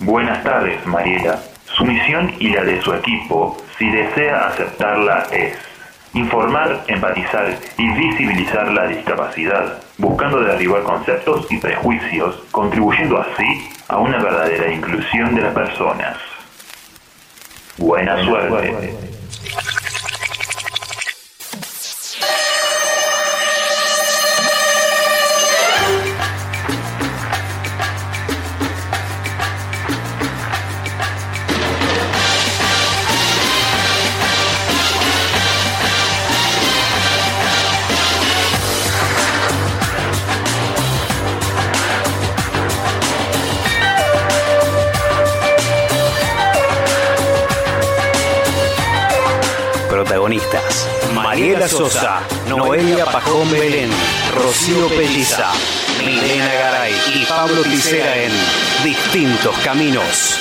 Buenas tardes, Mariela. Su misión y la de su equipo, si desea aceptarla, es informar, empatizar y visibilizar la discapacidad, buscando derribar conceptos y prejuicios, contribuyendo así a una verdadera inclusión de las personas. Buena suerte. Sosa, Noelia Pajón Belén, Rocío Pelliza, Milena Garay y Pablo Ticera en Distintos Caminos.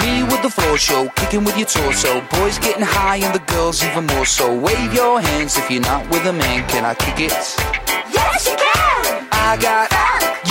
Me with the floor show, kicking with your torso. Boys getting high and the girls even more so. Wave your hands if you're not with a man. Can I kick it? Yes, you can. I got,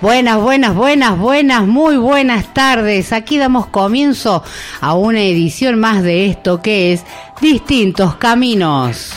Buenas, buenas, buenas, buenas, muy buenas tardes. Aquí damos comienzo a una edición más de esto que es Distintos Caminos.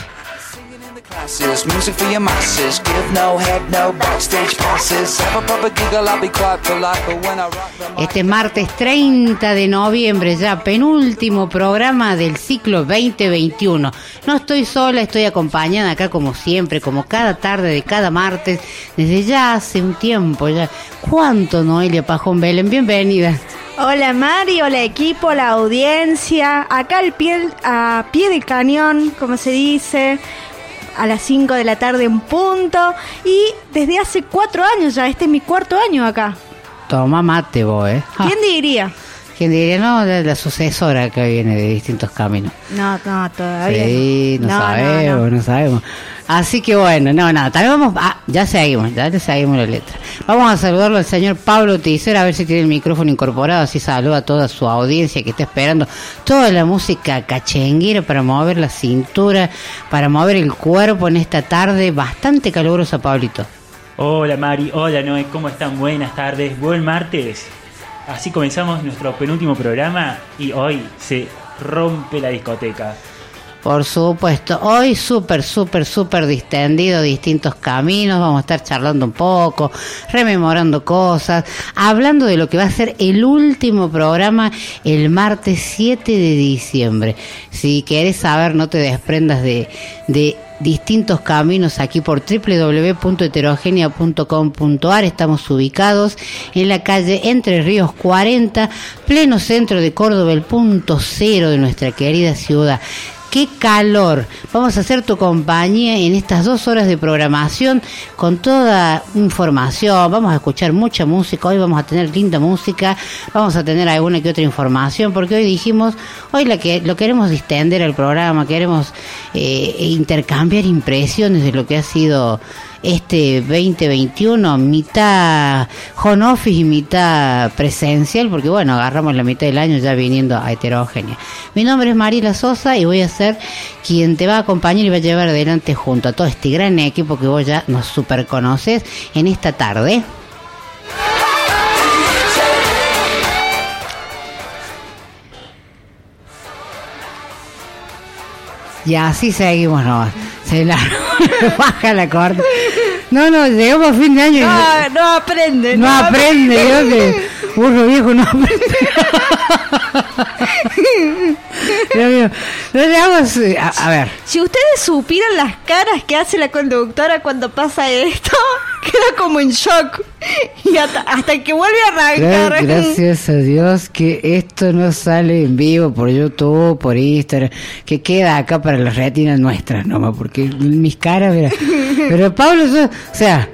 Classes, music for your masses. Give no head, no backstage passes. Have a proper giggle, I'll be quite polite, but when I rock the mic, Este martes 30 de noviembre, ya penúltimo programa del ciclo 2021. No estoy sola, estoy acompañada acá como siempre, como cada tarde de cada martes, desde ya hace un tiempo ya. ¿Cuánto, Noelia Pajón Belén? Bienvenida. Hola Mari, hola equipo, hola audiencia. Acá al pie, a pie del cañón, como se dice, a las 5 de la tarde en punto. Y desde hace cuatro años ya, este es mi cuarto año acá. Toma mate vos, ¿eh? Ah, ¿Quién diría? ¿Quién diría? No, la, la sucesora que viene de distintos caminos. No, no, todavía. Sí, no, sabemos, no. sabemos. Así que bueno, no, no, también vamos, ah, ya seguimos, ya le seguimos la letra. Vamos a saludarlo al señor Pablo Ticera, a ver si tiene el micrófono incorporado, así saluda a toda su audiencia que está esperando toda la música cachenguera para mover la cintura, para mover el cuerpo en esta tarde bastante calurosa, Pablito. Hola Mari, hola Noé, ¿cómo están? Buenas tardes, buen martes. Así comenzamos nuestro penúltimo programa y hoy se rompe la discoteca. Por supuesto, hoy súper, súper, súper distendido, distintos caminos, vamos a estar charlando un poco, rememorando cosas, hablando de lo que va a ser el último programa el martes 7 de diciembre. Si querés saber, no te desprendas de, de distintos caminos aquí por www.heterogenia.com.ar. Estamos ubicados en la calle Entre Ríos 40, pleno centro de Córdoba, el punto cero de nuestra querida ciudad. ¡Qué calor! Vamos a hacer tu compañía en estas dos horas de programación con toda información. Vamos a escuchar mucha música. Hoy vamos a tener linda música. Vamos a tener alguna que otra información porque hoy dijimos, hoy la que, lo queremos distender al programa, queremos eh, intercambiar impresiones de lo que ha sido este 2021, mitad home office y mitad presencial, porque bueno, agarramos la mitad del año ya viniendo a heterogénea. Mi nombre es Mariela Sosa y voy a ser quien te va a acompañar y va a llevar adelante junto a todo este gran equipo que vos ya nos super conoces en esta tarde. Y así seguimos nomás. Baja la corta. No, no, llegamos a fin de año. y No, no aprende. no aprende, yo que burro viejo no aprende. Dios mío, no eh, a, a ver, Si ustedes supieran las caras que hace la conductora cuando pasa esto, queda como en shock. Y hasta, hasta que vuelve a arrancar. gracias a Dios que esto no sale en vivo por YouTube, por Instagram, que queda acá para las retinas nuestras nomás, porque mis caras, mira. Pero Pablo, o sea,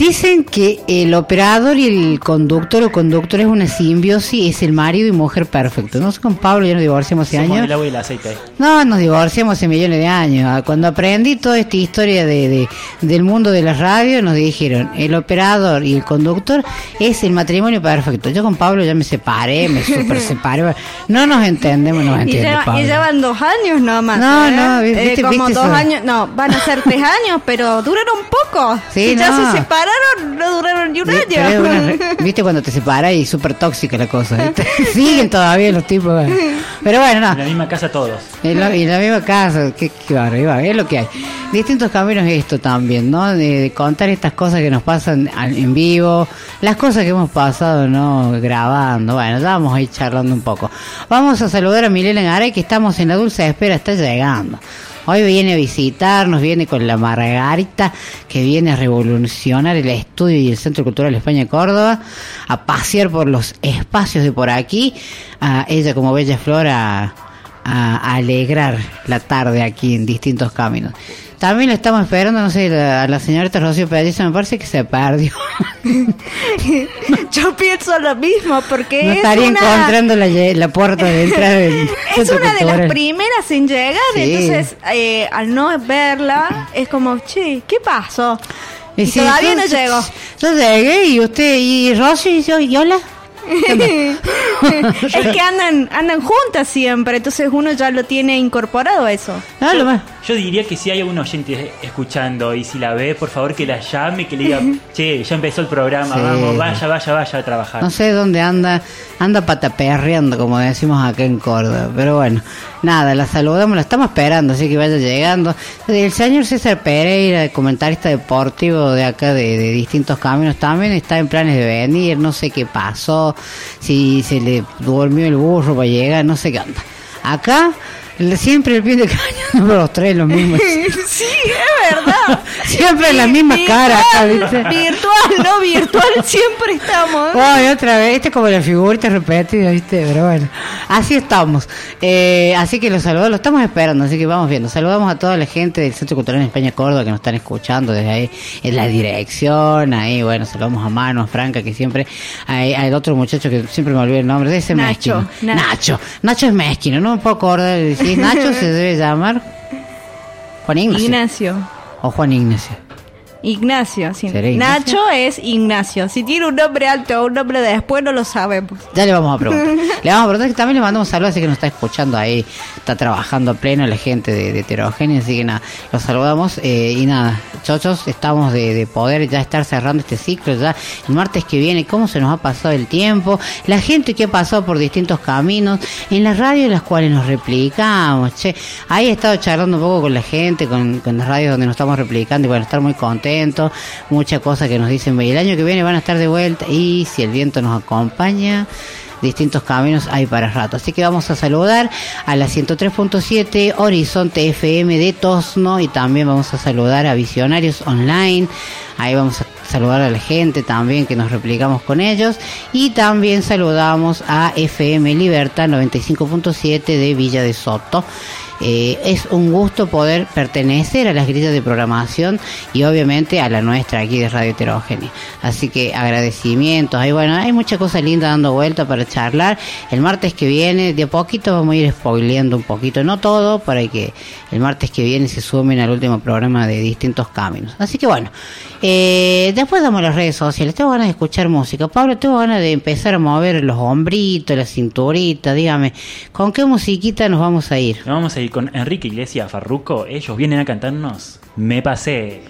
dicen que el operador y el conductor o conductor es una simbiosis, es el marido y mujer perfecto. No sé con Pablo, ya nos divorciamos hace Somos años. el agua y el aceite. No, nos divorciamos hace millones de años. Ah, Cuando aprendí toda esta historia de, de- del mundo de la radio, nos dijeron, el operador y el conductor es el matrimonio perfecto. Yo con Pablo ya me separé, me super separé. No nos entendemos, no nos Y, Pablo. y llevan dos años nomás. No, ¿eh? no, vi- Eh, viste- como viste dos eso. años, no, van a ser tres años, pero duraron poco. Sí, si ya no. se separaron, no duraron ni un año. una- Viste cuando te separas y súper tóxica la cosa. ¿viste? Siguen todavía los tipos. bueno. Pero bueno, no. En la misma casa todos. En la, en la misma casa, qué, qué bárbaro, es lo que hay. Distintos caminos esto también, ¿no? De, de contar estas cosas que nos pasan al- en vivo, las cosas que hemos pasado, ¿no? Grabando. Bueno, ya vamos a ir charlando un poco. Vamos a saludar a Milena Garay, que estamos en la dulce espera, está llegando. Hoy viene a visitarnos, viene con la Margarita, que viene a revolucionar el estudio y el Centro Cultural España Córdoba, a pasear por los espacios de por aquí, a ella como bella flor a, a alegrar la tarde aquí en distintos caminos. También la estamos esperando, no sé, la- a la señorita Rocío Pelliza me parece que se perdió. Yo pienso lo mismo, porque no es estaría una... encontrando la, la puerta de entrada del Es una de las primeras en llegar, Sí. entonces eh, al no verla es como, che, ¿qué pasó? Y sí, todavía yo- no llegó. Yo llegué y usted, y Rocío, y yo, y hola. es que andan andan juntas siempre, entonces uno ya lo tiene incorporado a eso. No, lo más. Yo diría que si hay algún oyente escuchando y si la ve, por favor que la llame, que le diga, che, ya empezó el programa, Sí. vamos, vaya, vaya, vaya a trabajar. No sé dónde anda, anda pataperreando, como decimos acá en Córdoba. Pero bueno, nada, la saludamos, la estamos esperando, así que vaya llegando. El señor César Pereira, comentarista deportivo de acá de, de distintos caminos, también está en planes de venir, no sé qué pasó, si se le durmió el burro para llegar, no sé qué onda. Acá, siempre el pie de cañón, los tres los mismos. verdad. Siempre caras acá, ¿viste? Virtual, no virtual, siempre estamos. Otra vez, este es como la figurita repetida, ¿viste? Pero bueno, así estamos. Eh, así que los saludos, lo estamos esperando, así que vamos viendo. Saludamos a toda la gente del Centro Cultural en España Córdoba que nos están escuchando desde ahí en la dirección. Ahí, bueno, saludamos a Mano, a Franca, que siempre. Hay, hay otro muchacho que siempre me olvido el nombre, de ese Nacho, mezquino. Nacho. Nacho. Nacho es mezquino, no me puedo acordar. Si Nacho, se debe llamar Juan Ignacio. Ignacio. O Juan Ignacio. Ignacio, sí. ¿Será Ignacio? Nacho es Ignacio. Si tiene un nombre alto o un nombre de después, no lo sabemos. Ya le vamos a preguntar. le vamos a preguntar que también le mandamos saludos, así que nos está escuchando ahí, está trabajando a pleno la gente de, de Heterogénea, así que nada, los saludamos eh, y nada, chochos, estamos de, de poder ya estar cerrando este ciclo, ya el martes que viene, cómo se nos ha pasado el tiempo, la gente que ha pasado por distintos caminos, en las radios en las cuales nos replicamos, che, ahí he estado charlando un poco con la gente, con, con las radios donde nos estamos replicando y bueno, estar muy contentos, muchas cosas que nos dicen, "Ve, el año que viene van a estar de vuelta y si el viento nos acompaña, distintos caminos hay para rato. Así que vamos a saludar a la 103.7 Horizonte FM de Tosno y también vamos a saludar a Visionarios Online. Ahí vamos a saludar a la gente también que nos replicamos con ellos y también saludamos a FM Libertad 95.7 de Villa de Soto. Eh, es un gusto poder pertenecer a las grillas de programación y obviamente a la nuestra aquí de Radio Heterogénea. Así que agradecimientos. Ahí bueno, hay mucha cosa linda dando vuelta para charlar. El martes que viene, de a poquito vamos a ir spoileando un poquito, no todo, para que el martes que viene se sumen al último programa de distintos caminos. Así que bueno, eh, después damos las redes sociales. Tengo ganas de escuchar música. Pablo, tengo ganas de empezar a mover los hombritos, la cinturita. Dígame, ¿con qué musiquita nos vamos a ir? Nos vamos a ir con Enrique Iglesias Farruco. Ellos vienen a cantarnos Me Pasé.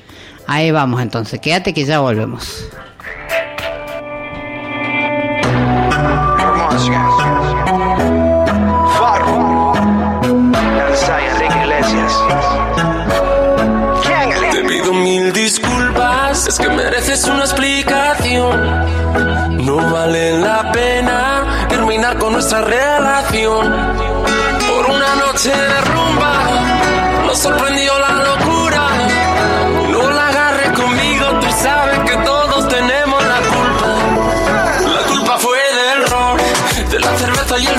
Ahí vamos entonces, quédate que ya volvemos. mereces una explicación. No vale la pena terminar con nuestra relación. Por una noche de rumba nos sorprendió la locura. No la agarres conmigo, tú sabes que todos tenemos la culpa. La culpa fue del ron, de la cerveza y el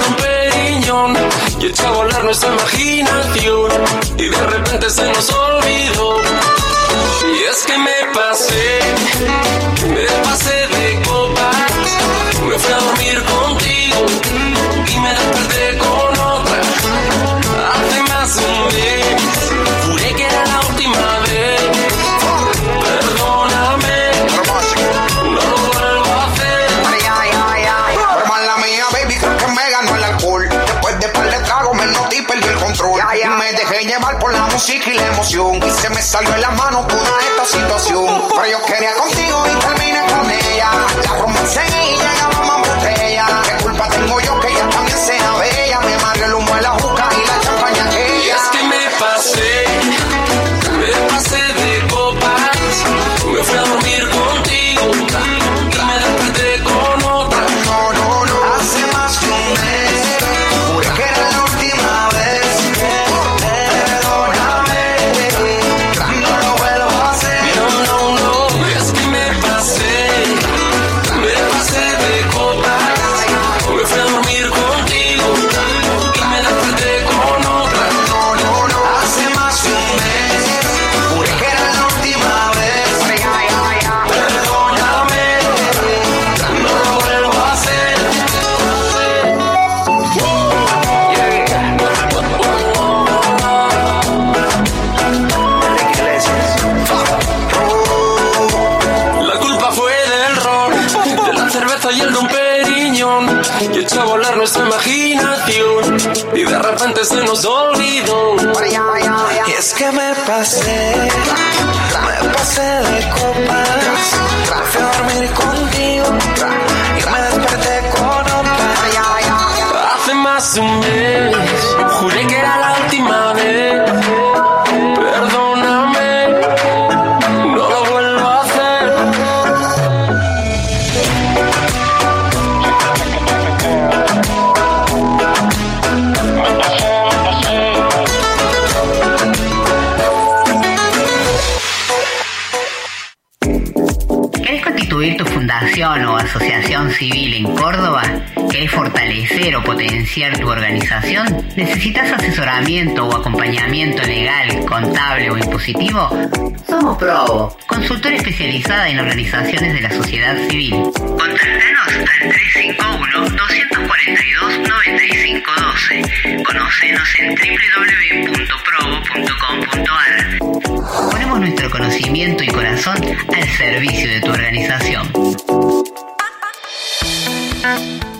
don Y echó a volar nuestra imaginación. Y de repente se nos me salió de la mano toda esta situación. Pero yo quería contigo y terminé con ella. La romance y nuestra imaginación. Y de repente se nos olvidó. Y es que me pasé, me pasé de copas, fui a dormir contigo y me desperté con otra. Hace más de un mes, juré que era la asociación civil en Córdoba? ¿Querés fortalecer o potenciar tu organización? ¿Necesitas asesoramiento o acompañamiento legal, contable o impositivo? Somos Probo, consultora especializada en organizaciones de la sociedad civil. Contáctanos al 351-242-9512. Conocenos en www.probo.com.ar. Ponemos nuestro conocimiento y corazón al servicio de tu organización.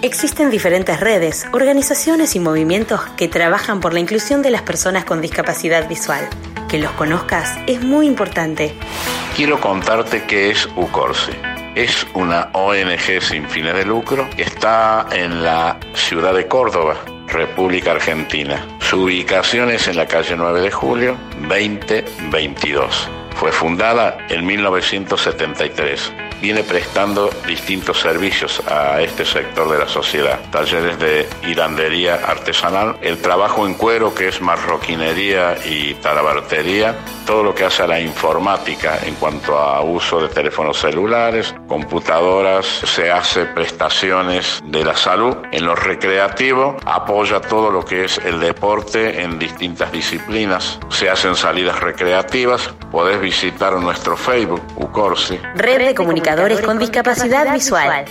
Existen diferentes redes, organizaciones y movimientos que trabajan por la inclusión de las personas con discapacidad visual. Que los conozcas es muy importante. Quiero contarte qué es UCORSE. Es una ONG sin fines de lucro que está en la ciudad de Córdoba, República Argentina. Su ubicación es en la calle 9 de julio 2022. Fue fundada en 1973. Viene prestando distintos servicios a este sector de la sociedad. Talleres de hilandería artesanal, el trabajo en cuero que es marroquinería y talabartería, todo lo que hace a la informática en cuanto a uso de teléfonos celulares, computadoras, se hace prestaciones de la salud. En lo recreativo apoya todo lo que es el deporte en distintas disciplinas. Se hacen salidas recreativas. Podés visitar nuestro Facebook, UCORSI. Red de Con Discapacidad Visual.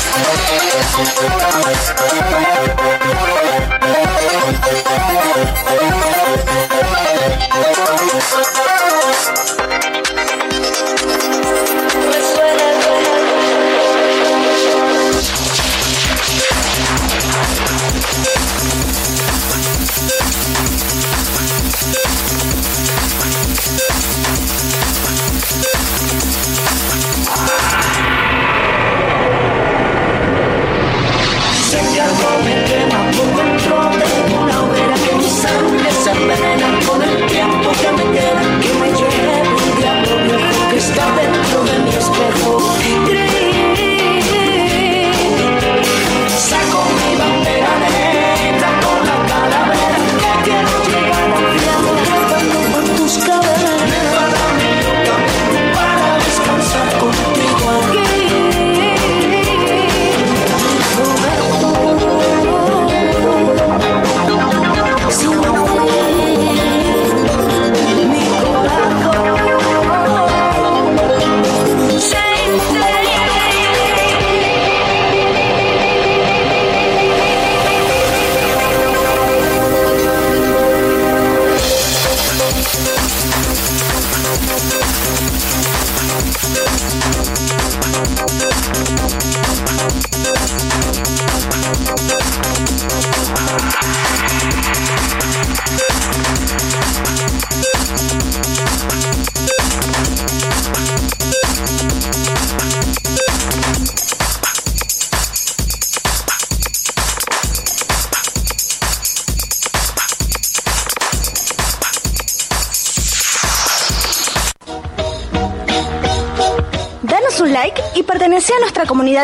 Quiere salir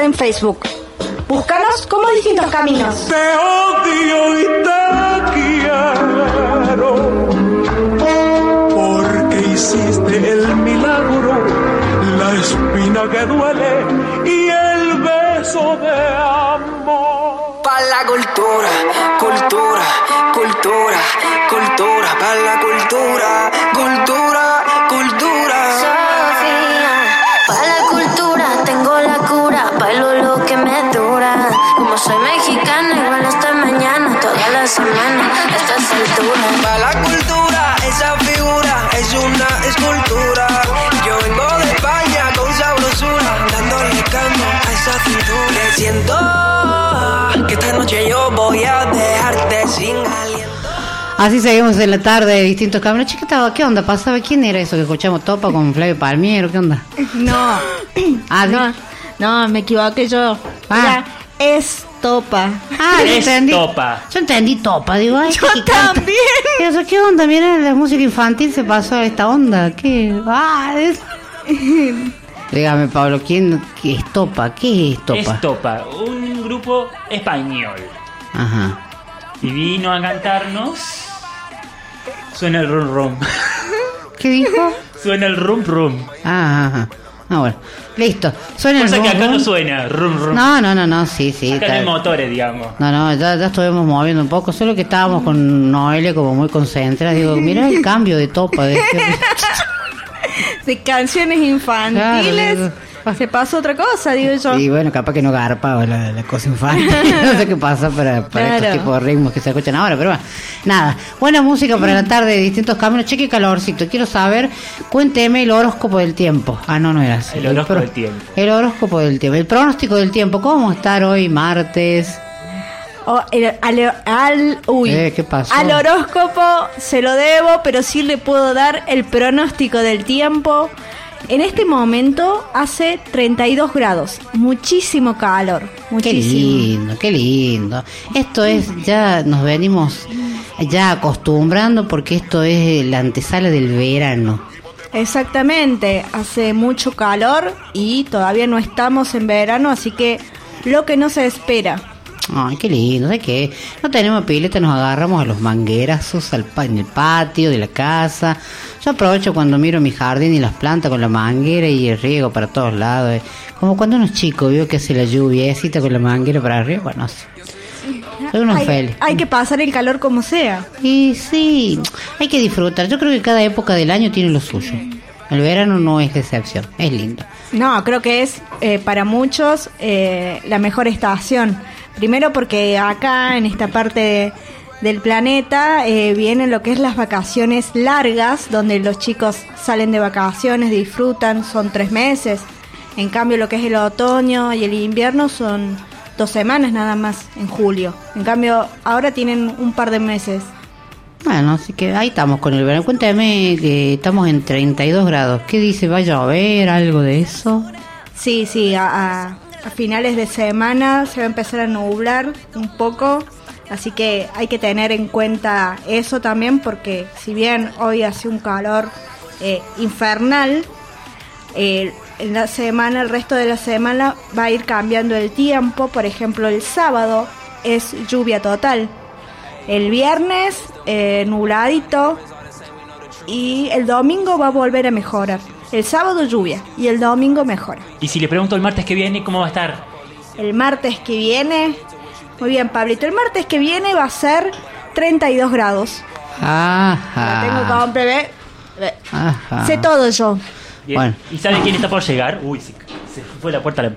en Facebook. Así seguimos en la tarde de distintos caminos. Chiquita, ¿qué onda pasaba? ¿Quién era eso que escuchamos Topa con Flavio Palmiero? ¿Qué onda? No. Ah, no, no, me equivoqué yo. Ah. Era estopa. Ah, Es entendí. Topa. Yo entendí Topa, digo, ay, Yo ¿qué también. Eso, ¿qué onda? Mira, la música infantil se pasó a esta onda. ¿Qué? Ah, es... Dígame, Pablo, ¿quién qué es Topa? ¿Qué es Topa? Es Topa, un grupo español. Ajá. Y vino a cantarnos. Suena el rum rum. ¿Qué dijo? Suena el rum rum. Ah, ajá. Ah, bueno. Listo. Suena el Cosa que rum, acá no suena rum rum. No, no, no, no, sí, sí. Acá no hay está- motores, digamos. No, no, ya, ya estuvimos moviendo un poco, solo que estábamos con Noelia como muy concentradas. Digo, mira el cambio de topa. De este- De canciones infantiles. Claro, se pasó otra cosa, digo yo. Y bueno, capaz que no garpaba la, la cosa infantil. no sé qué pasa para, para estos Claro. tipos de ritmos que se escuchan ahora, pero bueno. Nada, buena música para la tarde de distintos caminos. Cheque calorcito. Quiero saber, cuénteme el horóscopo del tiempo. Ah, no, no era así. El horóscopo pro- del tiempo. El horóscopo del tiempo. El pronóstico del tiempo. ¿Cómo vamos a estar hoy, martes? Oh, el- al, al- uy, Eh, ¿qué pasó? al horóscopo se lo debo, pero sí le puedo dar el pronóstico del tiempo. En este momento hace 32 grados, muchísimo calor, Qué muchísimo. lindo, qué lindo. Esto es, ya nos venimos ya acostumbrando porque esto es la antesala del verano. Exactamente, hace mucho calor y todavía no estamos en verano, así que lo que no se espera. Ay, qué lindo, ¿sabes qué? No tenemos pileta, nos agarramos a los manguerazos al pa- en el patio de la casa. Yo aprovecho cuando miro mi jardín y las plantas con la manguera y el riego para todos lados. eh. Como cuando uno es chico, vio que hace la lluviecita con la manguera para arriba, bueno, unos Hay, hay que pasar el calor como sea. Y sí, hay que disfrutar. Yo creo que cada época del año tiene lo suyo. El verano no es excepción, es lindo. No, creo que es eh, para muchos eh, la mejor estación. Primero porque acá en esta parte del planeta eh, vienen lo que es las vacaciones largas, donde los chicos salen de vacaciones, disfrutan, son tres meses. En cambio lo que es el otoño y el invierno son dos semanas nada más en julio. En cambio ahora tienen un par de meses. Bueno, así que ahí estamos con el verano. Cuéntame que estamos en 32 grados. ¿Qué dice? ¿Va a llover? ¿Algo de eso? Sí, sí, a, a- a finales de semana se va a empezar a nublar un poco, así que hay que tener en cuenta eso también porque si bien hoy hace un calor eh, infernal, eh, en la semana, el resto de la semana va a ir cambiando el tiempo, por ejemplo el sábado es lluvia total, el viernes eh, nubladito. Y el domingo va a volver a mejorar. El sábado lluvia y el domingo mejora. Y si le pregunto el martes que viene, ¿cómo va a estar? El martes que viene, muy bien Pablito, el martes que viene va a ser 32 grados. Ajá. Tengo que bebé. Ajá. Sé todo yo. Bien. Bueno. ¿Y sabe quién está por llegar? Uy, se, se fue la puerta a la...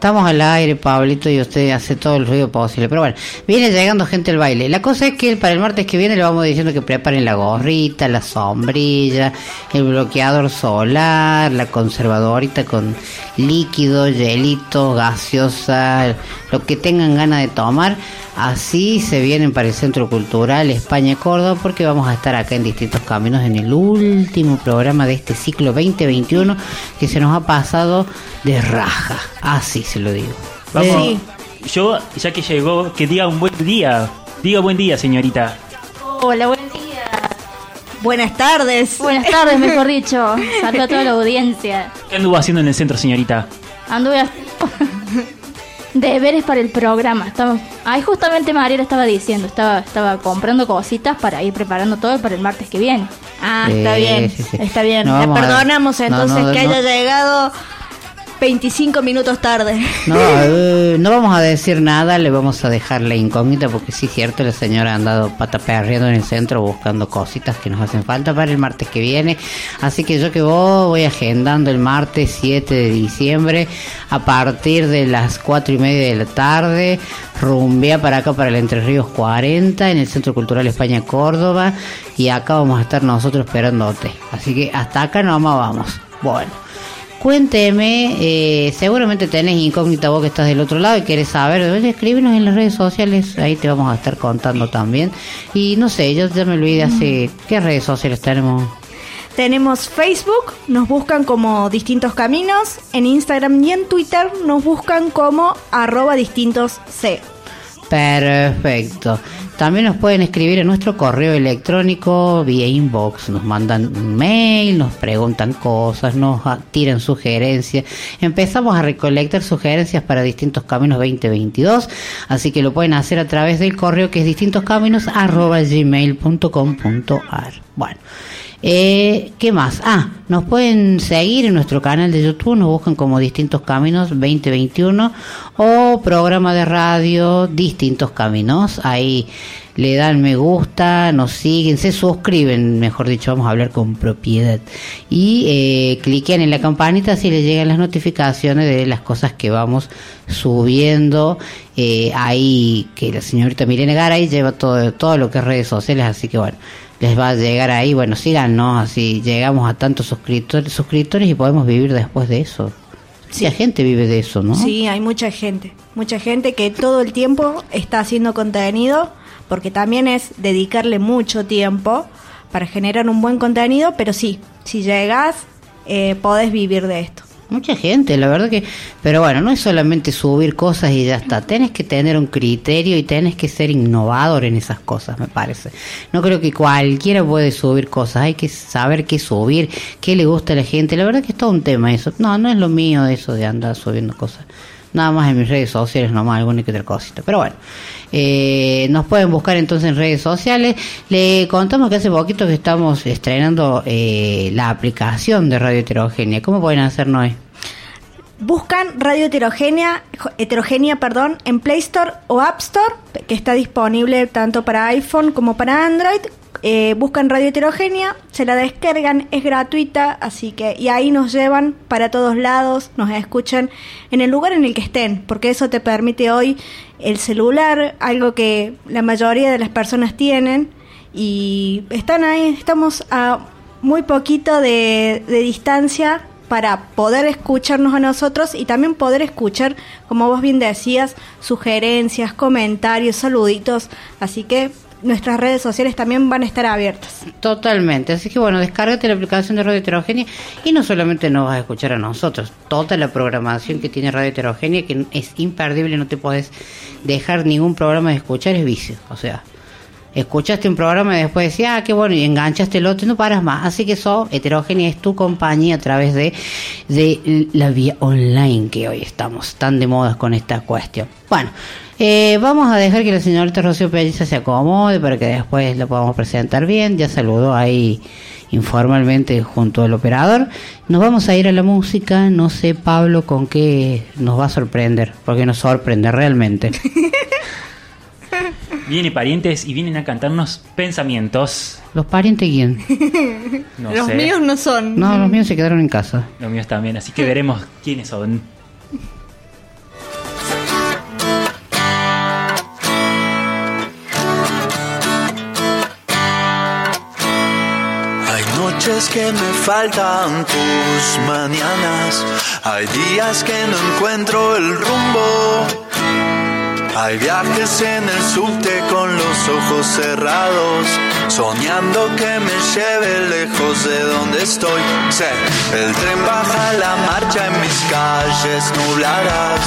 Estamos al aire, Pablito, y usted hace todo el ruido posible. Pero bueno, viene llegando gente al baile. La cosa es que para el martes que viene le vamos diciendo que preparen la gorrita, la sombrilla, el bloqueador solar, la conservadorita con líquido, hielito, gaseosa, lo que tengan ganas de tomar. Así se vienen para el Centro Cultural España Córdoba porque vamos a estar acá en distintos caminos en el último programa de este ciclo 2021 que se nos ha pasado de raja. Así se lo digo. Vamos. Yo, ya que llegó, que diga un buen día. Diga buen día, señorita. Hola, buen día. Buenas tardes. Buenas tardes, mejor dicho. Saludo a toda la audiencia. ¿Qué anduvo haciendo en el centro, señorita? Anduve a... deberes para el programa. Estaba... Ahí justamente Mariela estaba diciendo, estaba, estaba comprando cositas para ir preparando todo para el martes que viene. Ah, está bien, sí, sí. está bien. No Le a- perdonamos no, entonces no, que no. haya llegado 25 minutos tarde. No, eh, no vamos a decir nada, le vamos a dejar la incógnita porque sí es cierto, la señora ha andado pataperreando en el centro buscando cositas que nos hacen falta para el martes que viene. Así que yo que vos voy agendando el martes 7 de diciembre a partir de las 4 y media de la tarde, rumbea para acá para el Entre Ríos 40 en el Centro Cultural España Córdoba y acá vamos a estar nosotros esperándote. Así que hasta acá nomás vamos. Bueno. Cuénteme, eh, seguramente tenés incógnita vos que estás del otro lado y querés saber, escríbenos en las redes sociales, ahí te vamos a estar contando también. Y no sé, yo ya me olvidé hace, ¿qué redes sociales tenemos? Tenemos Facebook, nos buscan como Distintos Caminos, en Instagram y en Twitter nos buscan como arroba distintos C. Perfecto. También nos pueden escribir en nuestro correo electrónico vía inbox. Nos mandan un mail, nos preguntan cosas, nos tiran sugerencias. Empezamos a recolectar sugerencias para distintos caminos 2022. Así que lo pueden hacer a través del correo que es distintoscaminos.gmail.com.ar. Bueno. Eh, ¿Qué más? Ah, nos pueden seguir en nuestro canal de YouTube, nos buscan como Distintos Caminos 2021 o programa de radio Distintos Caminos. Ahí le dan me gusta, nos siguen, se suscriben, mejor dicho, vamos a hablar con propiedad. Y eh, cliquen en la campanita si les llegan las notificaciones de las cosas que vamos subiendo. Eh, ahí que la señorita Milena Garay lleva todo, todo lo que es redes sociales, así que bueno les va a llegar ahí, bueno, síganos, así llegamos a tantos suscriptores, suscriptores y podemos vivir después de eso. Sí, la gente vive de eso, ¿no? Sí, hay mucha gente, mucha gente que todo el tiempo está haciendo contenido, porque también es dedicarle mucho tiempo para generar un buen contenido, pero sí, si llegas, eh, podés vivir de esto. Mucha gente, la verdad que... Pero bueno, no es solamente subir cosas y ya está. Tenés que tener un criterio y tenés que ser innovador en esas cosas, me parece. No creo que cualquiera puede subir cosas. Hay que saber qué subir, qué le gusta a la gente. La verdad que es todo un tema eso. No, no es lo mío eso de andar subiendo cosas. Nada más en mis redes sociales, nomás alguna que otra cosita. Pero bueno, eh, nos pueden buscar entonces en redes sociales. Le contamos que hace poquito que estamos estrenando eh, la aplicación de Radio Heterogénea. ¿Cómo pueden hacer? Buscan Radio Heterogénea, heterogénea perdón, en Play Store o App Store, que está disponible tanto para iPhone como para Android. Eh, buscan Radio Heterogénea, se la descargan, es gratuita, así que y ahí nos llevan para todos lados, nos escuchan en el lugar en el que estén, porque eso te permite hoy el celular, algo que la mayoría de las personas tienen y están ahí, estamos a muy poquito de, de distancia para poder escucharnos a nosotros y también poder escuchar, como vos bien decías, sugerencias, comentarios, saluditos. Así que nuestras redes sociales también van a estar abiertas. Totalmente, así que bueno, descárgate la aplicación de Radio Heterogénea y no solamente nos vas a escuchar a nosotros, toda la programación que tiene Radio Heterogénea, que es imperdible, no te puedes dejar ningún programa de escuchar, es vicio, o sea, escuchaste un programa y después decías, ah, qué bueno, y enganchaste el otro y no paras más. Así que eso, Heterogénea es tu compañía a través de, de la vía online que hoy estamos tan de moda con esta cuestión. Bueno, eh, vamos a dejar que la señorita Rocío Pelliza se acomode para que después la podamos presentar bien. Ya saludó ahí informalmente junto al operador. Nos vamos a ir a la música. No sé, Pablo, con qué nos va a sorprender, porque nos sorprende realmente. Vienen parientes y vienen a cantarnos pensamientos. ¿Los parientes quién? No Los sé. míos no son. No, los míos se quedaron en casa. Los míos también, así que veremos quiénes son. veces que me faltan tus mañanas. Hay días que no encuentro el rumbo. Hay viajes en el subte con los ojos cerrados, soñando que me lleve lejos de donde estoy. El tren baja la marcha en mis calles nubladas,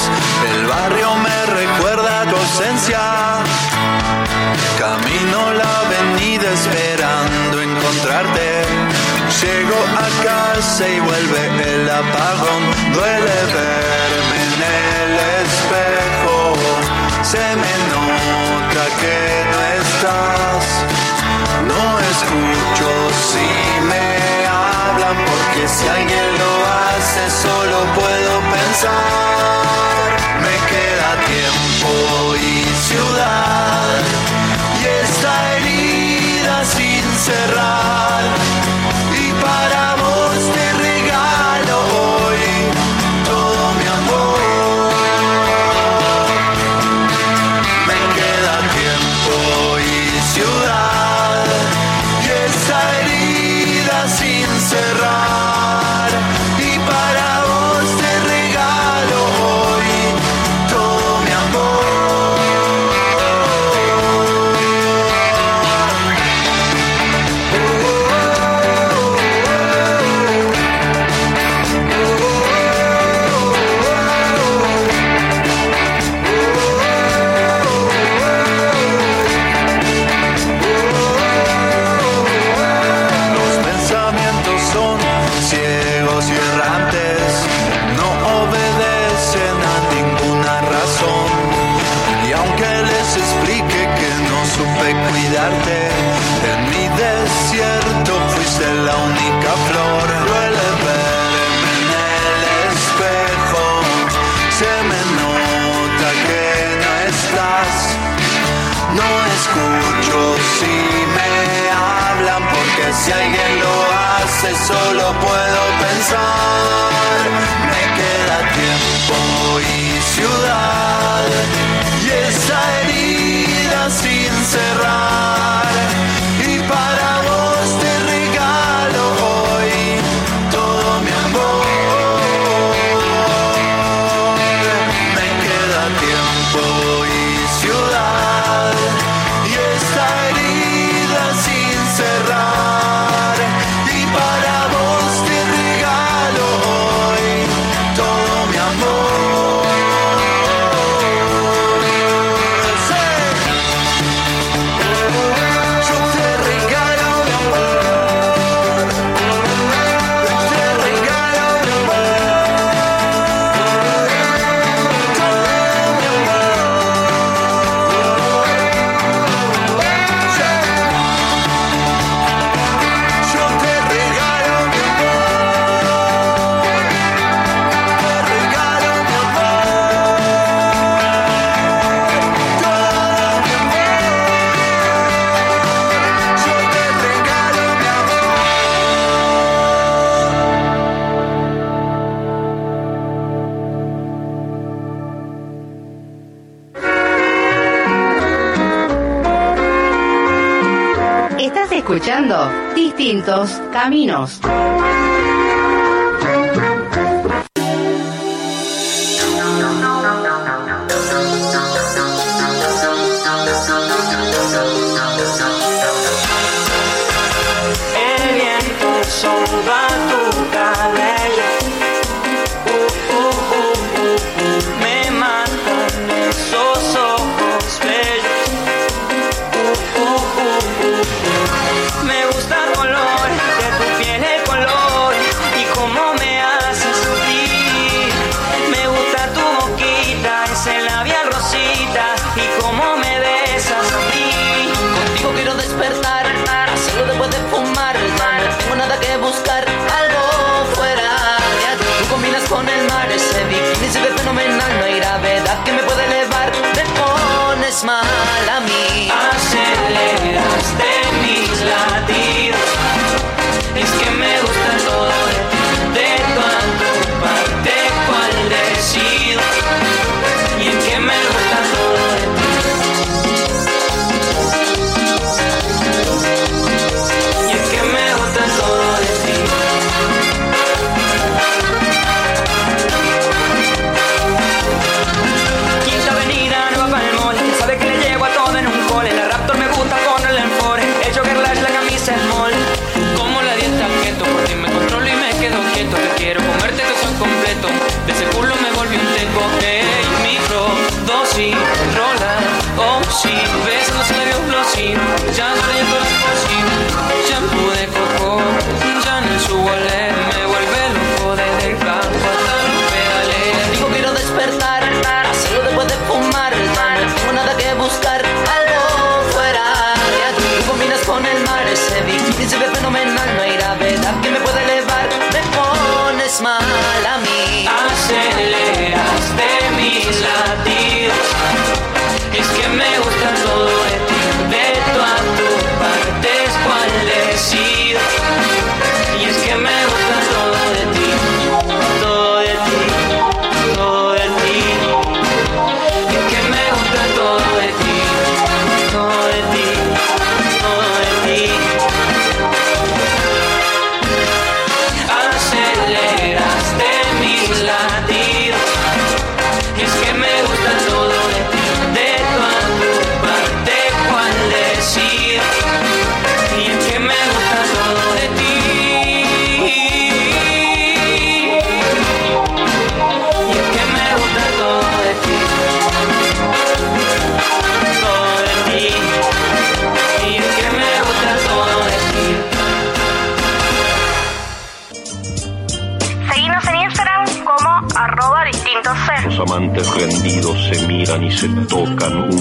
el barrio me recuerda tu ausencia. Camino la avenida esperando encontrarte. Llego a casa y vuelve el apagón. Duele verme en el espejo. Se me nota que no estás. No escucho si me hablan porque si alguien lo hace solo puedo pensar. Me queda tiempo y ciudad y esta herida sin cerrar. distintos caminos.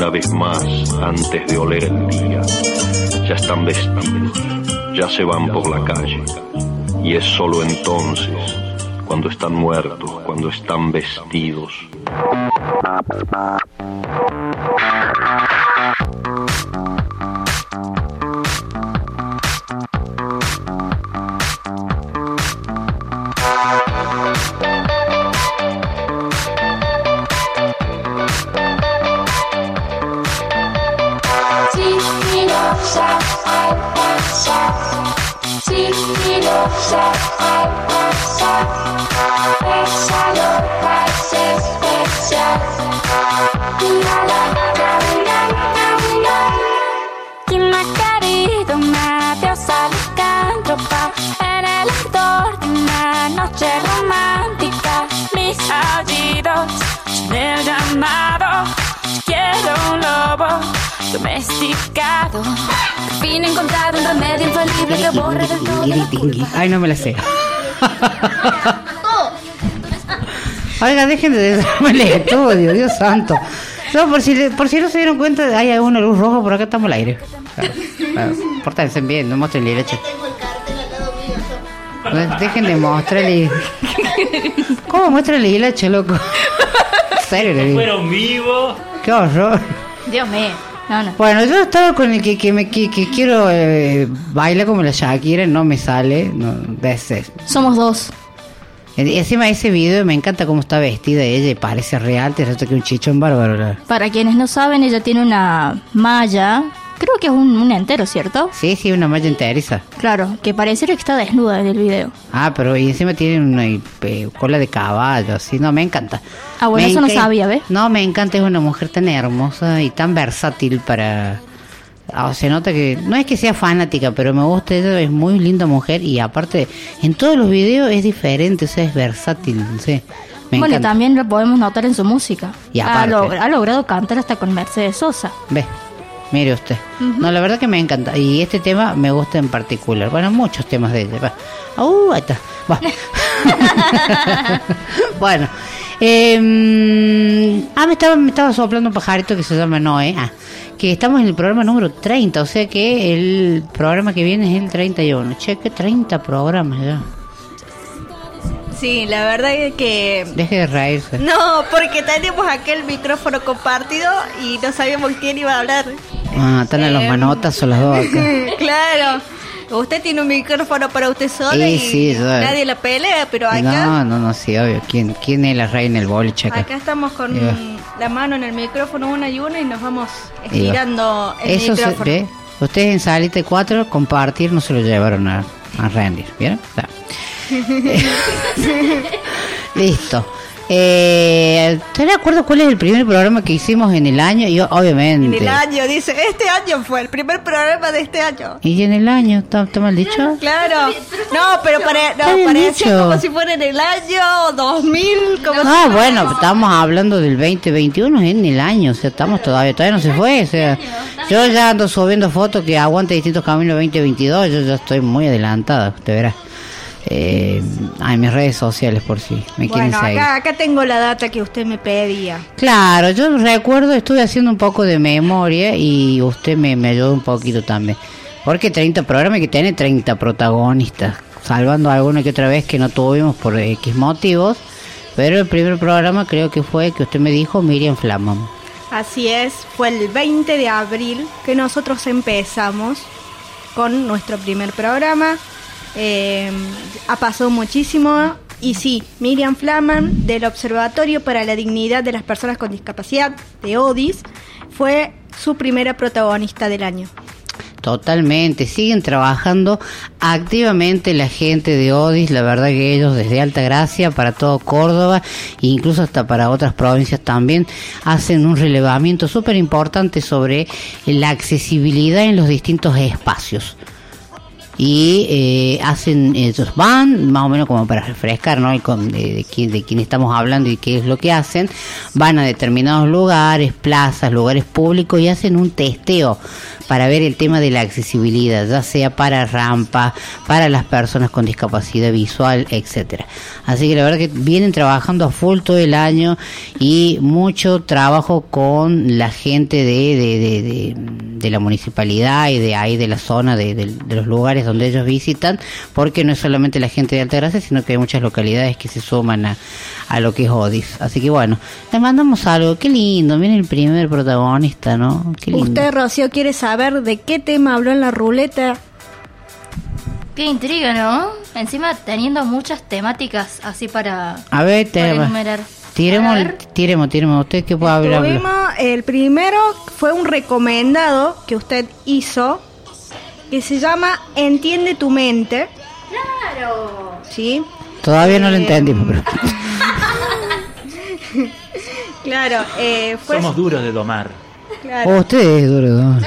Una vez más antes de oler el día. Ya están vestidos, ya se van por la calle. Y es solo entonces, cuando están muertos, cuando están vestidos. Dejen de desarme el estudio, Dios santo. No, por si, por si no se dieron cuenta, hay una luz roja por acá estamos al aire. Claro, claro. Pórtense bien, no muestren el leche. Dejen de mostrarle. ¿Cómo muestra el leche, loco? En serio, le. Fueron vivos. Qué horror. Dios mío. No, no. Bueno, yo estaba con el que, que, me, que, que quiero eh, bailar como la Shakira, no me sale. No, veces. Somos dos. Y encima ese video me encanta cómo está vestida ella y parece real, te resulta que un chichón bárbaro. Para quienes no saben, ella tiene una malla. Creo que es un, un entero, ¿cierto? Sí, sí, una malla enteriza. Claro, que pareciera que está desnuda en el video. Ah, pero y encima tiene una eh, cola de caballo, así, no, me encanta. Ah, bueno, Me eso no sabía, ¿ves? No, me encanta, es una mujer tan hermosa y tan versátil para... Ah, se nota que no es que sea fanática, pero me gusta, ella es muy linda mujer y aparte en todos los videos es diferente, o sea, es versátil, no sé. Me bueno, encanta. también lo podemos notar en su música. Y ha, aparte. log- ha logrado cantar hasta con Mercedes Sosa. Ve, mire usted. No, la verdad que me encanta. Y este tema me gusta en particular. Bueno, muchos temas de ella. Uh, ahí está. Bueno. eh, ah, me estaba, me estaba soplando un pajarito que se llama Noé. Ah, que estamos en el programa número 30. O sea que el programa que viene es el 31. Che, que 30 programas ya. Sí, la verdad es que... Deje de reírse. No, porque tenemos aquel micrófono compartido y no sabíamos quién iba a hablar. Ah, están a los Eh, manotazos los dos acá. claro. Usted tiene un micrófono para usted solo Sí, y sí, nadie la pelea, pero acá, No, no, no, sí, obvio. ¿Quién, quién es la reina del boliche acá? acá estamos con Ya. la mano en el micrófono una y una y nos vamos estirando el Eso se micrófono. ve. Ustedes en Salite 4, compartir, no se lo llevaron a, a rendir. ¿Vieron? Listo. Eh, ¿Te acuerdas cuál es el primer programa que hicimos en el año? Y En obviamente. el año, dice, este año fue el primer programa de este año. ¿Y en el año? ¿Está, está mal dicho? Claro. No, pero pare- Está no, parecía dicho. como si fuera en el año 2000. Como Ah, si- bueno, estamos hablando del 2021 en el año, o sea, estamos todavía, todavía no se fue, o sea, yo ya ando subiendo fotos que aguante distintos caminos 2022, yo ya estoy muy adelantada, usted verá. Eh, en mis redes sociales por si me quieren seguir. acá, acá tengo la data que usted me pedía. Claro, yo recuerdo, estuve haciendo un poco de memoria y usted me, me ayudó un poquito también. Porque 30 programas que tiene 30 protagonistas, salvando alguna que otra vez que no tuvimos por X motivos. Pero el primer programa creo que fue que usted me dijo Miriam Flamman. Así es, fue el 20 de abril que nosotros empezamos con nuestro primer programa. Eh, ha pasado muchísimo y sí, Miriam Flaman del Observatorio para la Dignidad de las Personas con Discapacidad de ODIS fue su primera protagonista del año. Totalmente, siguen trabajando activamente la gente de Odis, la verdad que ellos desde Alta Gracia para todo Córdoba incluso hasta para otras provincias también hacen un relevamiento súper importante sobre la accesibilidad en los distintos espacios y eh, hacen ellos van más o menos como para refrescar no con, de, de quién de quién estamos hablando y qué es lo que hacen. Van a determinados lugares plazas lugares públicos y hacen un testeo para ver el tema de la accesibilidad ya sea para rampa para las personas con discapacidad visual etcétera. Así que la verdad que vienen trabajando a full todo el año y mucho trabajo con la gente de, de, de, de, la municipalidad y de ahí de la zona de, de- de los lugares donde ellos visitan porque no es solamente la gente de Altagracia sino que hay muchas localidades que se suman a, a lo que es Odis así que bueno les mandamos algo qué lindo miren el primer protagonista no qué lindo ¿Usted, Rocío, quiere saber de qué tema habló en la ruleta? Qué intriga, ¿no? Encima teniendo muchas temáticas así para, a ver para te, enumerar. tiremos A ver. tiremos tiremos usted qué puede hablar Tuvimos, el primero fue un recomendado que usted hizo que se llama Entiende tu mente. Claro. ¿Sí? Todavía no lo Eh, entendimos pero Claro, eh, fue Somos duros de domar. claro. Oh, usted es duro ¿no?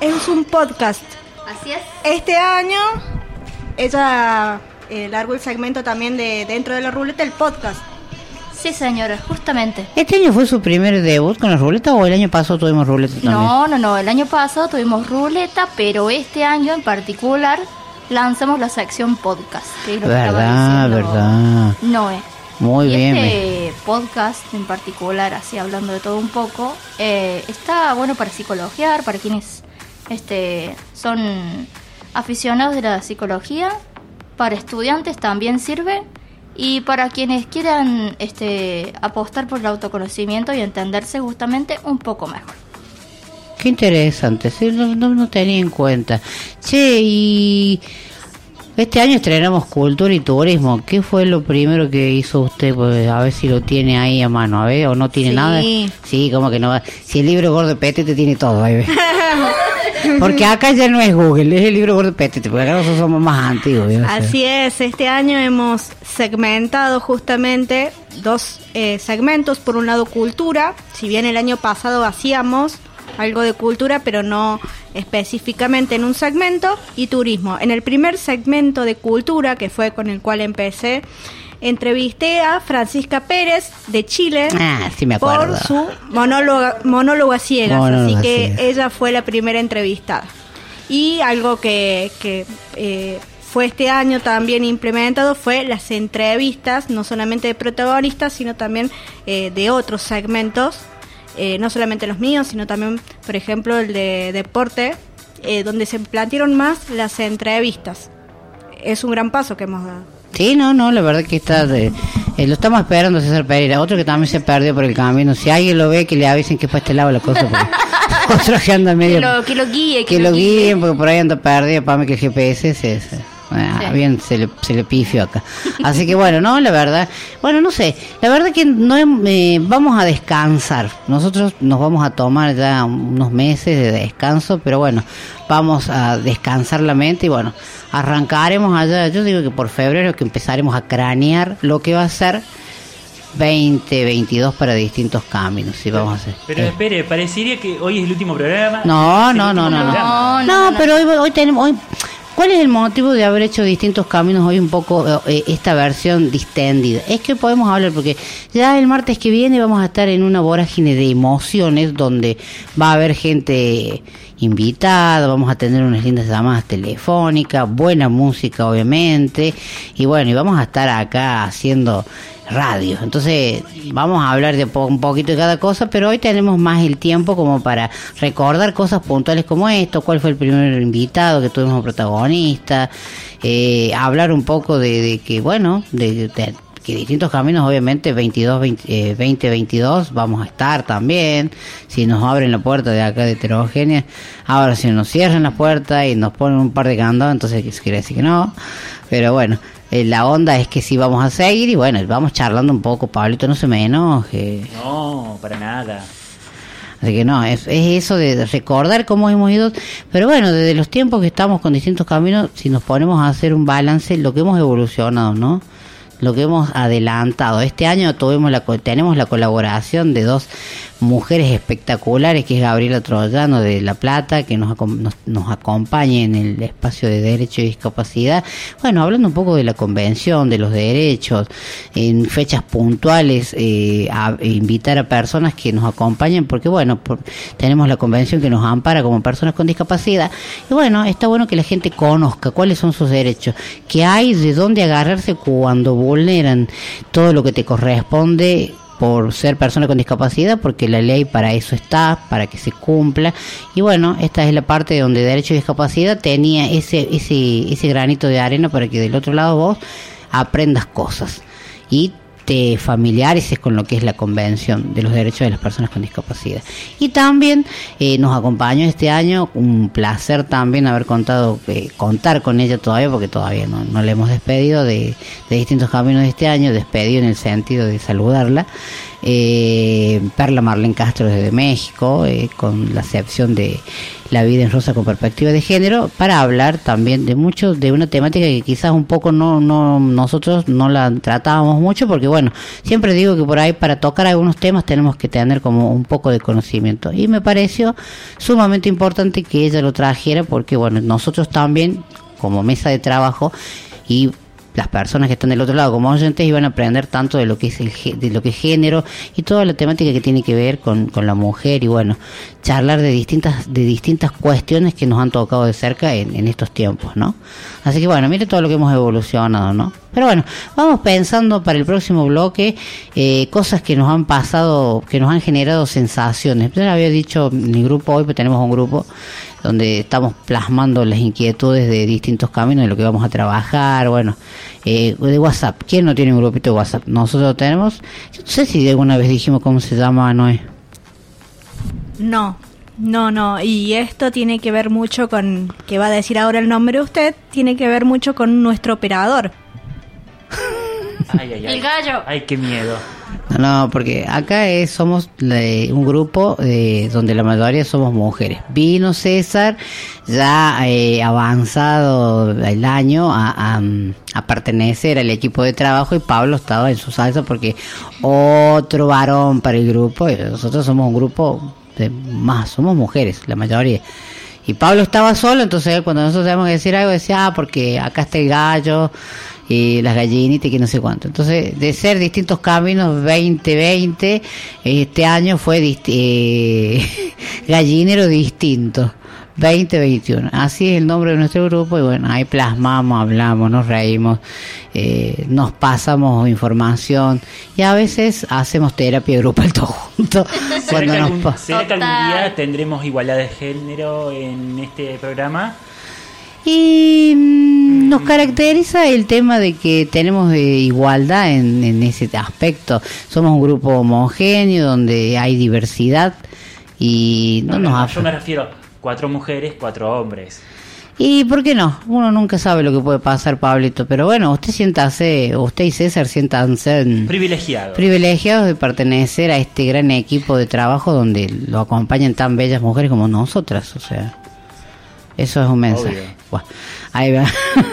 es un podcast. Así es. Este año ella eh, largó el segmento también de dentro de la ruleta el podcast. Sí, señora, justamente. ¿Este año fue su primer debut con la ruleta o el año pasado tuvimos ruleta también? No, no, no. El año pasado tuvimos ruleta, pero este año en particular lanzamos la sección podcast. Que es lo que estaba Verdad, diciendo verdad. Noé. Muy y bien. Este podcast en particular, así hablando de todo un poco, eh, está bueno para psicologiar, para quienes este, son aficionados de la psicología, para estudiantes también sirve y para quienes quieran este, apostar por el autoconocimiento y entenderse justamente un poco mejor. Qué interesante, sí, no, no, no tenía en cuenta. Che, y este año estrenamos Cultura y Turismo. ¿Qué fue lo primero que hizo usted? Pues, a ver si lo tiene ahí a mano, a ver, o no tiene Sí. nada. Sí, como que no va. Si el libro Gordo Petete tiene todo, ahí ve. Porque acá ya no es Google, es el libro Gordo Petete, porque acá nosotros somos más antiguos. Así es, este año hemos segmentado justamente dos eh, segmentos. Por un lado, cultura. Si bien el año pasado hacíamos algo de cultura, pero no específicamente en un segmento, y turismo. En el primer segmento de cultura, que fue con el cual empecé, entrevisté a Francisca Pérez de Chile Ah, sí me por su monólogo, monólogo a ciegas. Monólogo así que ciegas. ella fue la primera entrevistada. Y algo que, que, eh, fue este año también implementado fue las entrevistas, no solamente de protagonistas, sino también eh, de otros segmentos, eh, no solamente los míos, sino también, por ejemplo, el de deporte, eh, donde se plantearon más las entrevistas. Es un gran paso que hemos dado. Sí, no, no, la verdad que está. de- eh, lo estamos esperando, César Pereira. Otro que también se perdió por el camino. Si alguien lo ve, que le avisen que fue este lado la cosa. Porque otro que anda medio. Que lo, que lo guíe, que lo guíen, porque por ahí anda perdido. Para mí que el GPS se. se- ah, Sí. Bien, se le, se le pifió acá. Así que bueno, no, la verdad. Bueno, no sé. La verdad que no eh, vamos a descansar. Nosotros nos vamos a tomar ya unos meses de descanso, pero bueno, vamos a descansar la mente y bueno, arrancaremos allá. Yo digo que por febrero que empezaremos a cranear lo que va a ser 20, 22 para distintos caminos. Y vamos a hacer. Pero Eh. espere, parecería que hoy es el último programa. No, no, no, no, programa. no. No, pero hoy, hoy tenemos. Hoy, ¿Cuál es el motivo de haber hecho distintos caminos hoy un poco eh, esta versión distendida? Es que podemos hablar porque ya el martes que viene vamos a estar en una vorágine de emociones donde va a haber gente invitados, vamos a tener unas lindas llamadas telefónicas, buena música obviamente, y bueno, y vamos a estar acá haciendo radio. Entonces vamos a hablar de po- un poquito de cada cosa, pero hoy tenemos más el tiempo como para recordar cosas puntuales como esto, cuál fue el primer invitado que tuvimos protagonista, eh, hablar un poco de, de que, bueno, de, de- que distintos caminos, obviamente 22, 20, eh, 2022 vamos a estar también, si nos abren la puerta de acá de heterogénea, ahora si nos cierran la puerta y nos ponen un par de candados, entonces eso quiere decir que no, pero bueno, eh, la onda es que sí vamos a seguir y bueno, vamos charlando un poco, Pablito, no se me enoje. No, para nada. Así que no, es, es eso de recordar cómo hemos ido. Pero bueno, desde los tiempos que estamos con distintos caminos, si nos ponemos a hacer un balance, lo que hemos evolucionado, ¿no? Lo que hemos adelantado. Este año tuvimos la, tenemos la colaboración de dos mujeres espectaculares, que es Gabriela Troyano de La Plata, que nos, nos, nos acompaña en el espacio de Derecho y Discapacidad. Bueno, hablando un poco de la Convención, de los derechos, en fechas puntuales, eh, invitar a personas que nos acompañen, porque bueno, por- tenemos la Convención que nos ampara como personas con discapacidad. Y bueno, está bueno que la gente conozca cuáles son sus derechos, que hay de dónde agarrarse cuando vulneran todo lo que te corresponde por ser persona con discapacidad, porque la ley para eso está, para que se cumpla. Y bueno, esta es la parte donde Derecho y Discapacidad tenía ese, ese, ese granito de arena para que del otro lado vos aprendas cosas y te familiarices con lo que es la Convención de los Derechos de las Personas con Discapacidad. Y también eh, nos acompañó este año, un placer también haber contado, eh, contar con ella todavía, porque todavía no, no la hemos despedido de, de distintos caminos de este año, despedido en el sentido de saludarla. Eh, Perla Marlene Castro desde México, eh, con la excepción de la vida en rosa con perspectiva de género, para hablar también de mucho, de una temática que quizás un poco no, no, nosotros no la tratábamos mucho, porque bueno, siempre digo que por ahí para tocar algunos temas tenemos que tener como un poco de conocimiento. Y me pareció sumamente importante que ella lo trajera, porque bueno, nosotros también, como mesa de trabajo, y las personas que están del otro lado como oyentes iban a aprender tanto de lo que es el de lo que es género y toda la temática que tiene que ver con, con la mujer y bueno charlar de distintas de distintas cuestiones que nos han tocado de cerca en, en estos tiempos no así que bueno mire todo lo que hemos evolucionado no pero bueno vamos pensando para el próximo bloque eh, cosas que nos han pasado que nos han generado sensaciones. Yo había dicho en mi grupo hoy pues tenemos un grupo donde estamos plasmando las inquietudes de distintos caminos de lo que vamos a trabajar, bueno, eh, de WhatsApp. ¿Quién no tiene un grupito de WhatsApp? Nosotros lo tenemos. Yo no sé si alguna vez dijimos cómo se llama, Noé. No, no, no. Y esto tiene que ver mucho con, que va a decir ahora el nombre usted, tiene que ver mucho con nuestro operador. Ay, ay, ay. El gallo. Ay, qué miedo. No, porque acá es, somos un grupo eh, donde la mayoría somos mujeres. Vino César ya eh, avanzado el año a, a, a pertenecer al equipo de trabajo y Pablo estaba en su salsa porque otro varón para el grupo. y nosotros somos un grupo de más, somos mujeres, la mayoría. Y Pablo estaba solo, entonces cuando nosotros teníamos que decir algo decía, ah, porque acá está el gallo y las gallinitas y que no sé cuánto. Entonces, de ser distintos caminos 2020, este año fue dist- eh, gallinero distinto. 2021. Así es el nombre de nuestro grupo y bueno, ahí plasmamos, hablamos, nos reímos, eh, nos pasamos información y a veces hacemos terapia grupal todos juntos. ¿Será que, algún, será que algún día tendremos igualdad de género en este programa? Y mm, nos caracteriza el tema de que tenemos eh, igualdad en, en ese aspecto. Somos un grupo homogéneo donde hay diversidad y no, nos yo me refiero cuatro mujeres, cuatro hombres. ¿Y por qué no? Uno nunca sabe lo que puede pasar, Pablito. Pero bueno, usted siéntase, usted y César siéntanse en- Privilegiado. privilegiados de pertenecer a este gran equipo de trabajo donde lo acompañan tan bellas mujeres como nosotras. O sea, eso es un mensaje. Buah, ahí va.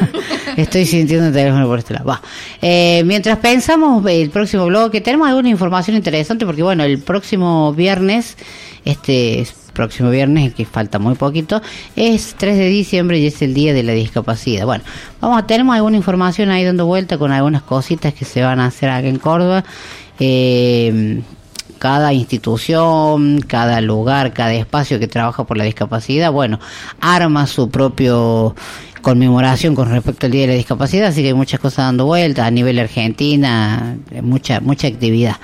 Estoy sintiendo el teléfono por este lado. Buah. Eh, mientras pensamos el próximo bloque, tenemos alguna información interesante porque, bueno, el próximo viernes, este es próximo viernes, el que falta muy poquito, es 3 de diciembre y es el día de la discapacidad. Bueno, vamos a, tenemos alguna información ahí dando vuelta con algunas cositas que se van a hacer acá en Córdoba. Eh, cada institución, cada lugar, cada espacio que trabaja por la discapacidad, bueno, arma su propio conmemoración con respecto al Día de la Discapacidad, así que hay muchas cosas dando vueltas a nivel Argentina, mucha mucha actividad.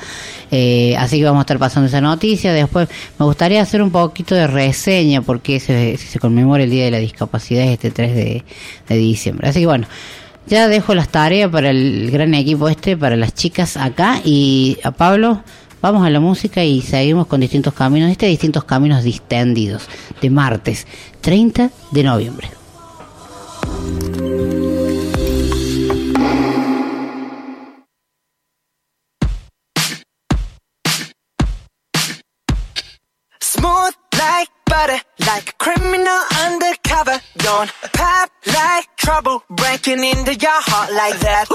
Eh, así que vamos a estar pasando esa noticia. Después me gustaría hacer un poquito de reseña porque se, se conmemora el Día de la Discapacidad este 3 de, de diciembre. Así que bueno, ya dejo las tareas para el gran equipo este, para las chicas acá y a Pablo. Vamos a la música y seguimos con distintos caminos, este distintos caminos distendidos de martes 30 de noviembre. Smooth like butter, like a criminal undercover. Don't pop like trouble, breaking into your heart like that.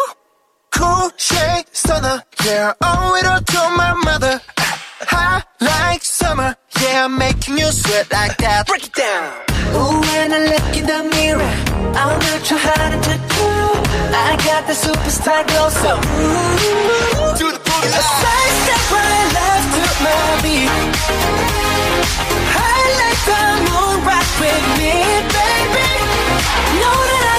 Cool shade stunner, yeah, owe it all to my mother. Hot like summer, yeah, I'm making you sweat like that. Break it down. Ooh, when I look in the mirror, I'm not too hard to do. I got the superstar glow, so ooh, do the boogie. A side step right left to my beat. I like the moon rock with me, baby. Know that I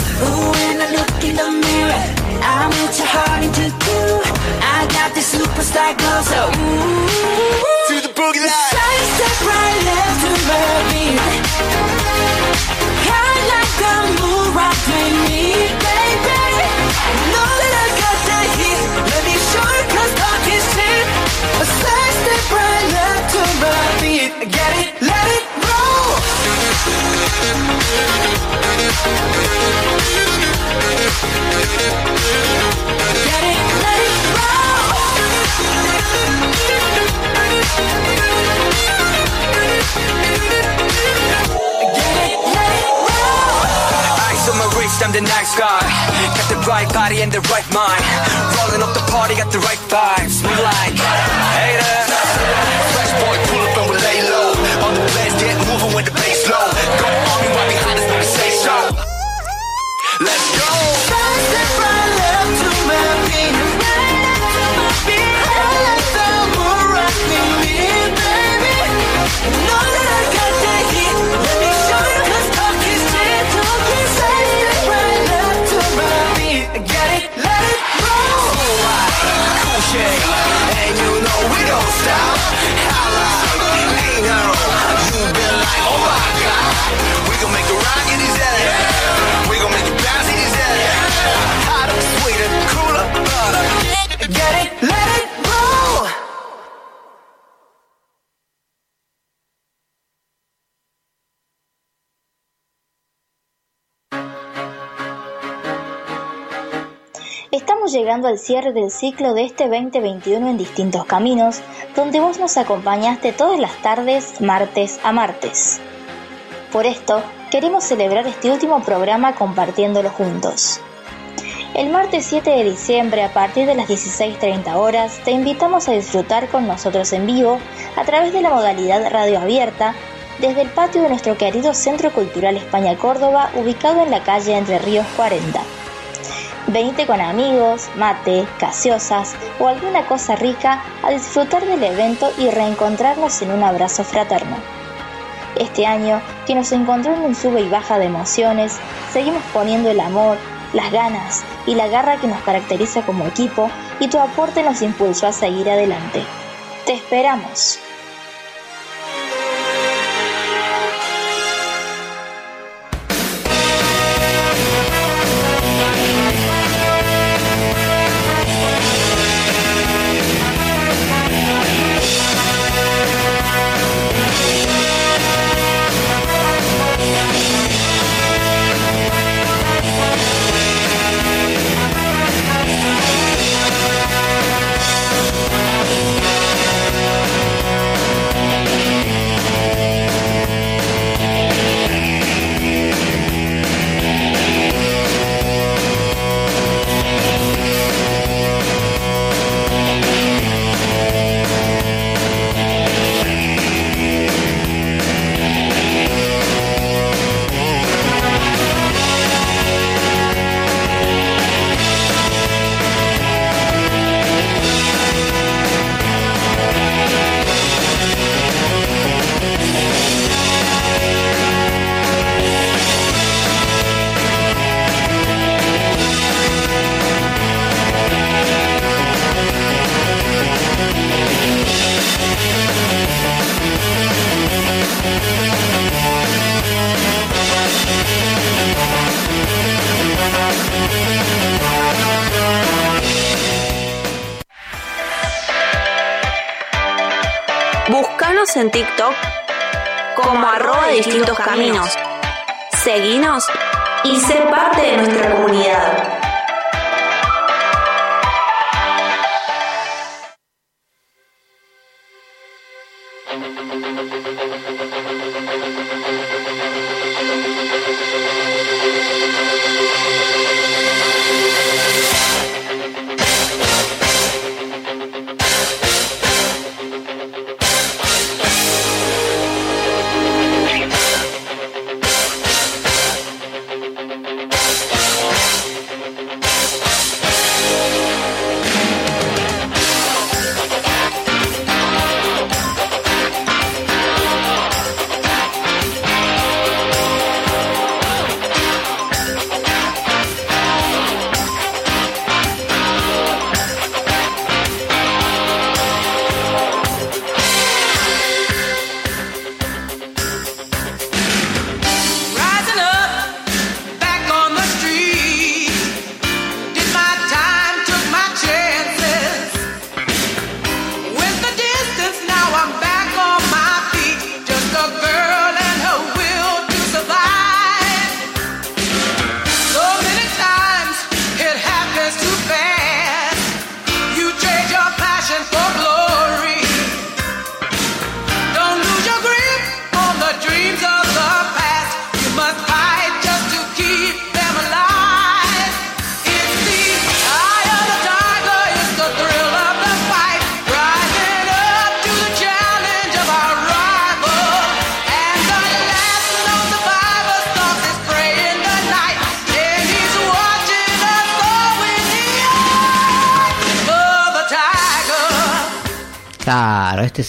Ooh, when I look in the mirror, I'm your heart into two. I got this superstar glow, so ooh. To the boogie line. Side step right left to my beat. I like the moon rock with me, baby. Know that I got that heat. Let me show you 'cause talk is cheap. A side step right left to my beat. Get it, let it roll. I'm the nice guy. Got the right body and the right mind. Rolling up the party, got the right vibes. We like haters. Fresh boy, pull up and we lay low. On the place, get moving with the bass low. Go No. Estamos llegando al cierre del ciclo de este 2021 en distintos caminos, donde vos nos acompañaste todas las tardes, martes a martes. Por esto, queremos celebrar este último programa compartiéndolo juntos. El martes 7 de diciembre, a partir de las 16.30 horas, te invitamos a disfrutar con nosotros en vivo a través de la modalidad radio abierta desde el patio de nuestro querido Centro Cultural España Córdoba, ubicado en la calle Entre Ríos 40. Venite con amigos, mate, gaseosas o alguna cosa rica a disfrutar del evento y reencontrarnos en un abrazo fraterno. Este año, que nos encontró en un sube y baja de emociones, seguimos poniendo el amor, las ganas y la garra que nos caracteriza como equipo y tu aporte nos impulsó a seguir adelante. Te esperamos.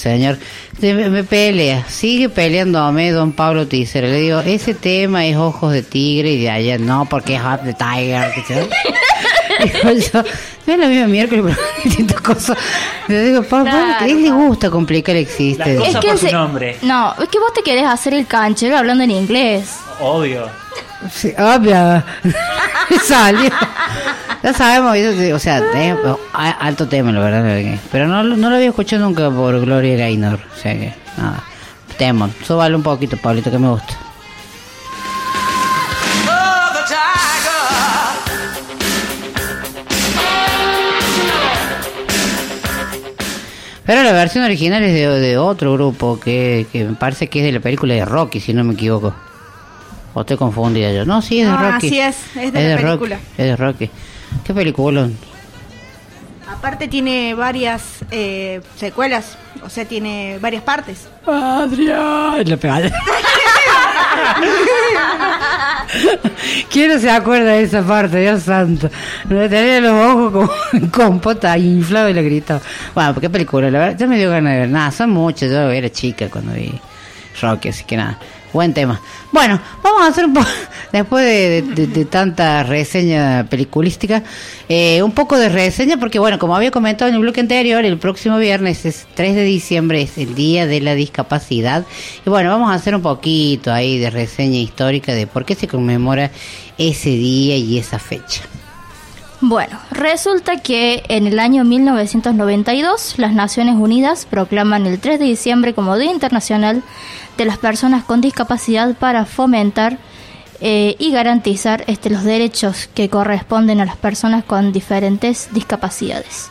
Señor de- me, pelea, sigue peleándome don Pablo Tícer. Le digo, ese tema es ojos de tigre y de allá no, porque es Heart the Tiger. que se- Digo yo, no es la misma miércoles, pero distintas cosas. Le digo, Pablo, Claro, ¿qué le gusta complicar el existe? Las cosas por su se- nombre. No, es que vos te querés hacer el canchero hablando en inglés. Obvio. Sí, obvio. Salió. Ya sabemos, eso, o sea, es alto tema, la verdad. Pero no, lo- no lo había escuchado nunca por Gloria Gaynor. O sea que, nada. Temón. Súbale un poquito, Pablito, que me gusta. Pero la versión original es de, de otro grupo que, que me parece que es de la película de Rocky, si no me equivoco. O estoy confundida yo. No, sí, es de No, Rocky. así es, es de la Rocky, película. es de Rocky. ¿Qué película? Aparte tiene varias eh, secuelas, o sea, tiene varias partes. Adrián, la pegada. ¿Quién no se acuerda de esa parte? Dios santo. Me tenía los ojos como compota inflado y le gritaba. Bueno, ¿qué película? La verdad, ya me dio ganas de ver. Nada, son muchas. Yo era chica cuando vi Rocky, así que nada. Buen tema. Bueno, vamos a hacer un poco, después de, de- de tanta reseña peliculística, eh, un poco de reseña, porque bueno, como había comentado en el bloque anterior, el próximo viernes es 3 de diciembre, es el Día de la Discapacidad. Y bueno, vamos a hacer un poquito ahí de reseña histórica de por qué se conmemora ese día y esa fecha. Bueno, resulta que en el año 1992 las Naciones Unidas proclaman el 3 de diciembre como Día Internacional de las Personas con Discapacidad para fomentar eh, y garantizar este, los derechos que corresponden a las personas con diferentes discapacidades.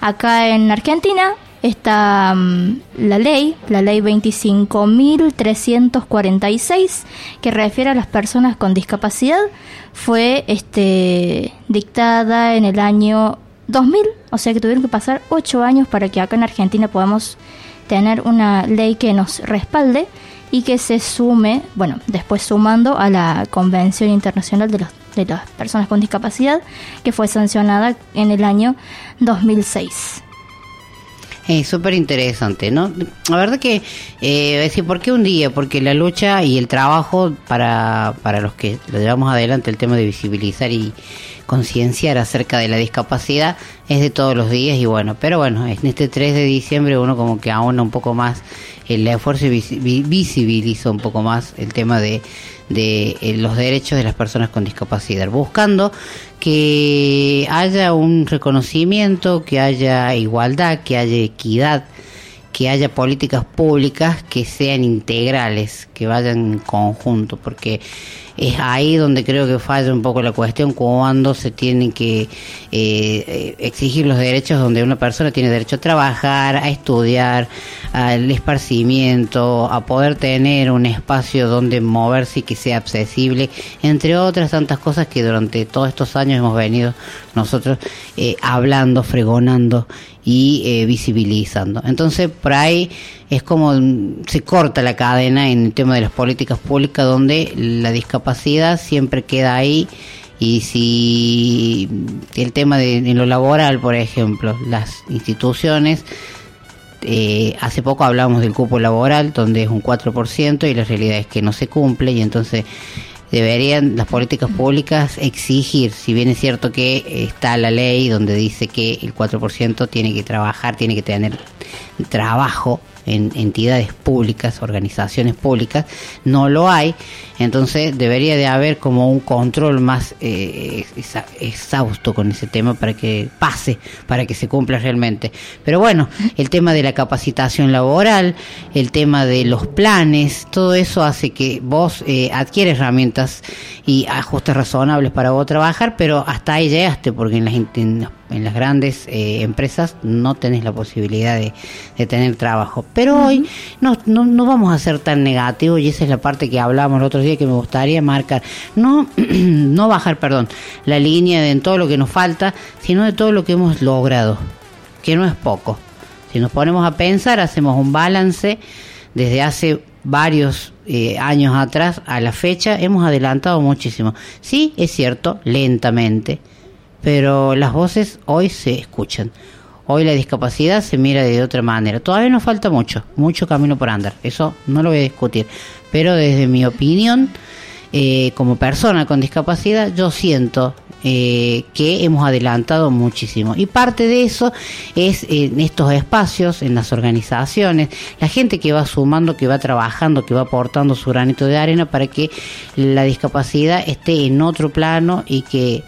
Acá en Argentina está mm, la ley, la ley 25.346, que refiere a las personas con discapacidad, fue este, dictada en el año 2000, o sea que tuvieron que pasar 8 años para que acá en Argentina podamos tener una ley que nos respalde y que se sume, bueno, después sumando a la Convención Internacional de, los- de las Personas con Discapacidad, que fue sancionada en el año 2006. Es súper interesante, ¿no? La verdad que, eh, decir, ¿por qué un día? Porque la lucha y el trabajo para, para los que lo llevamos adelante, el tema de visibilizar y concienciar acerca de la discapacidad es de todos los días y bueno, pero bueno, en este 3 de diciembre uno como que aúna un poco más el esfuerzo y visi- vi- visibiliza un poco más el tema de, de eh, los derechos de las personas con discapacidad, buscando que haya un reconocimiento, que haya igualdad, que haya equidad que haya políticas públicas que sean integrales, que vayan en conjunto, porque es ahí donde creo que falla un poco la cuestión cuando se tienen que eh, exigir los derechos donde una persona tiene derecho a trabajar, a estudiar, al esparcimiento, a poder tener un espacio donde moverse y que sea accesible, entre otras tantas cosas que durante todos estos años hemos venido nosotros eh, hablando, fregonando y eh, visibilizando. Entonces, por ahí es como mm, se corta la cadena en el tema de las políticas públicas donde la discapacidad siempre queda ahí y si el tema de, lo laboral, por ejemplo, las instituciones, eh, hace poco hablamos del cupo laboral, donde es un 4% y la realidad es que no se cumple y entonces deberían las políticas públicas exigir, si bien es cierto que está la ley donde dice que el 4% tiene que trabajar, tiene que tener trabajo en entidades públicas, organizaciones públicas, no lo hay, entonces debería de haber como un control más eh, exhausto con ese tema para que pase, para que se cumpla realmente. Pero bueno, el tema de la capacitación laboral, el tema de los planes, todo eso hace que vos eh, adquieres herramientas y ajustes razonables para vos trabajar, pero hasta ahí llegaste, porque las, en las- en las grandes eh, empresas no tenés la posibilidad de, de tener trabajo. Pero hoy no, no, no vamos a ser tan negativos y esa es la parte que hablábamos el otro día que me gustaría marcar. No, no bajar, perdón, la línea de en todo lo que nos falta, sino de todo lo que hemos logrado, que no es poco. Si nos ponemos a pensar, hacemos un balance desde hace varios eh, años atrás a la fecha, hemos adelantado muchísimo. Sí, es cierto, lentamente, pero las voces hoy se escuchan. Hoy la discapacidad se mira de otra manera. Todavía nos falta mucho, mucho camino por andar. Eso no lo voy a discutir. Pero desde mi opinión, eh, como persona con discapacidad, yo siento eh, que hemos adelantado muchísimo. Y parte de eso es en estos espacios, en las organizaciones, la gente que va sumando, que va trabajando, que va aportando su granito de arena para que la discapacidad esté en otro plano y que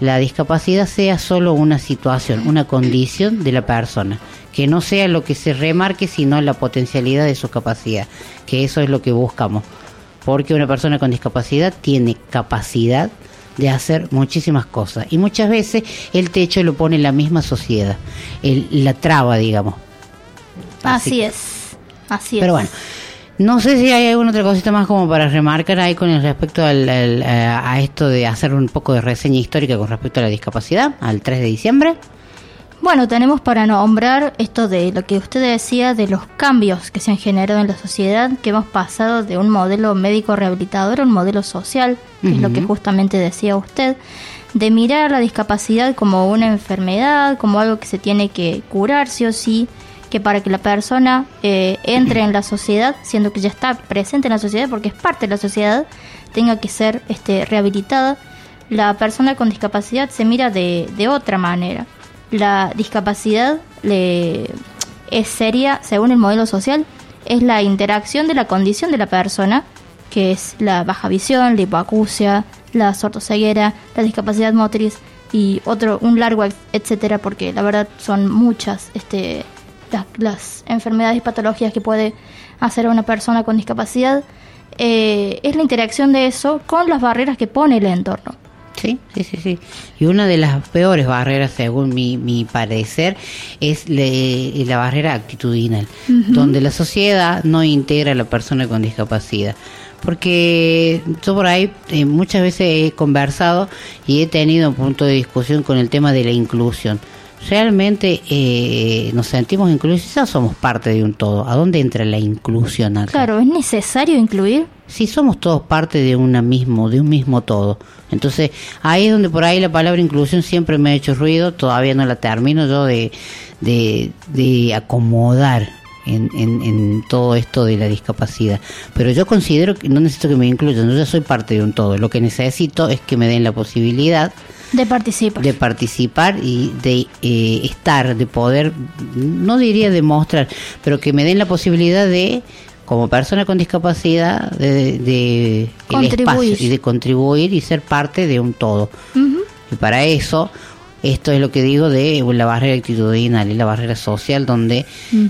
la discapacidad sea solo una situación, una condición de la persona, que no sea lo que se remarque, sino la potencialidad de su capacidad, que eso es lo que buscamos, porque una persona con discapacidad tiene capacidad de hacer muchísimas cosas y muchas veces el techo lo pone la misma sociedad, el- la traba, digamos. Así es. Así es. Pero bueno, no sé si hay alguna otra cosita más como para remarcar ahí con el respecto al, al- a esto de hacer un poco de reseña histórica con respecto a la discapacidad, al 3 de diciembre. Bueno, tenemos para nombrar esto de lo que usted decía de los cambios que se han generado en la sociedad, que hemos pasado de un modelo médico rehabilitador a un modelo social, que es lo que justamente decía usted, de mirar la discapacidad como una enfermedad, como algo que se tiene que curar sí o sí, que para que la persona eh, entre en la sociedad, siendo que ya está presente en la sociedad porque es parte de la sociedad, tenga que ser este, rehabilitada, la persona con discapacidad se mira de, de otra manera. La discapacidad le, es seria, según el modelo social, es la interacción de la condición de la persona, que es la baja visión, la hipoacusia, la sordoceguera, la discapacidad motriz y otro, un largo et- etcétera, porque la verdad son muchas este, las, las enfermedades y patologías que puede hacer una persona con discapacidad. Eh, es la interacción de eso con las barreras que pone el entorno. Sí, sí, sí, sí. Y una de las peores barreras, según mi, mi parecer, es le- la barrera actitudinal, donde la sociedad no integra a la persona con discapacidad. Porque yo por ahí eh, muchas veces he conversado y he tenido un punto de discusión con el tema de la inclusión. ¿Realmente eh, nos sentimos incluidos? Somos parte de un todo. ¿A dónde entra la inclusión acá? Claro, ¿es necesario incluir? Sí, somos todos parte de una mismo, de un mismo todo. Entonces, ahí es donde por ahí la palabra inclusión siempre me ha hecho ruido, todavía no la termino yo de, de, de acomodar en, en, en todo esto de la discapacidad. Pero yo considero que no necesito que me incluyan, yo ya soy parte de un todo. Lo que necesito es que me den la posibilidad De participar. de participar y de eh, estar, de poder, no diría demostrar, pero que me den la posibilidad de, como persona con discapacidad, de, de el Contribuir. espacio y de contribuir y ser parte de un todo. Y para eso esto es lo que digo de la barrera actitudinal y la barrera social, donde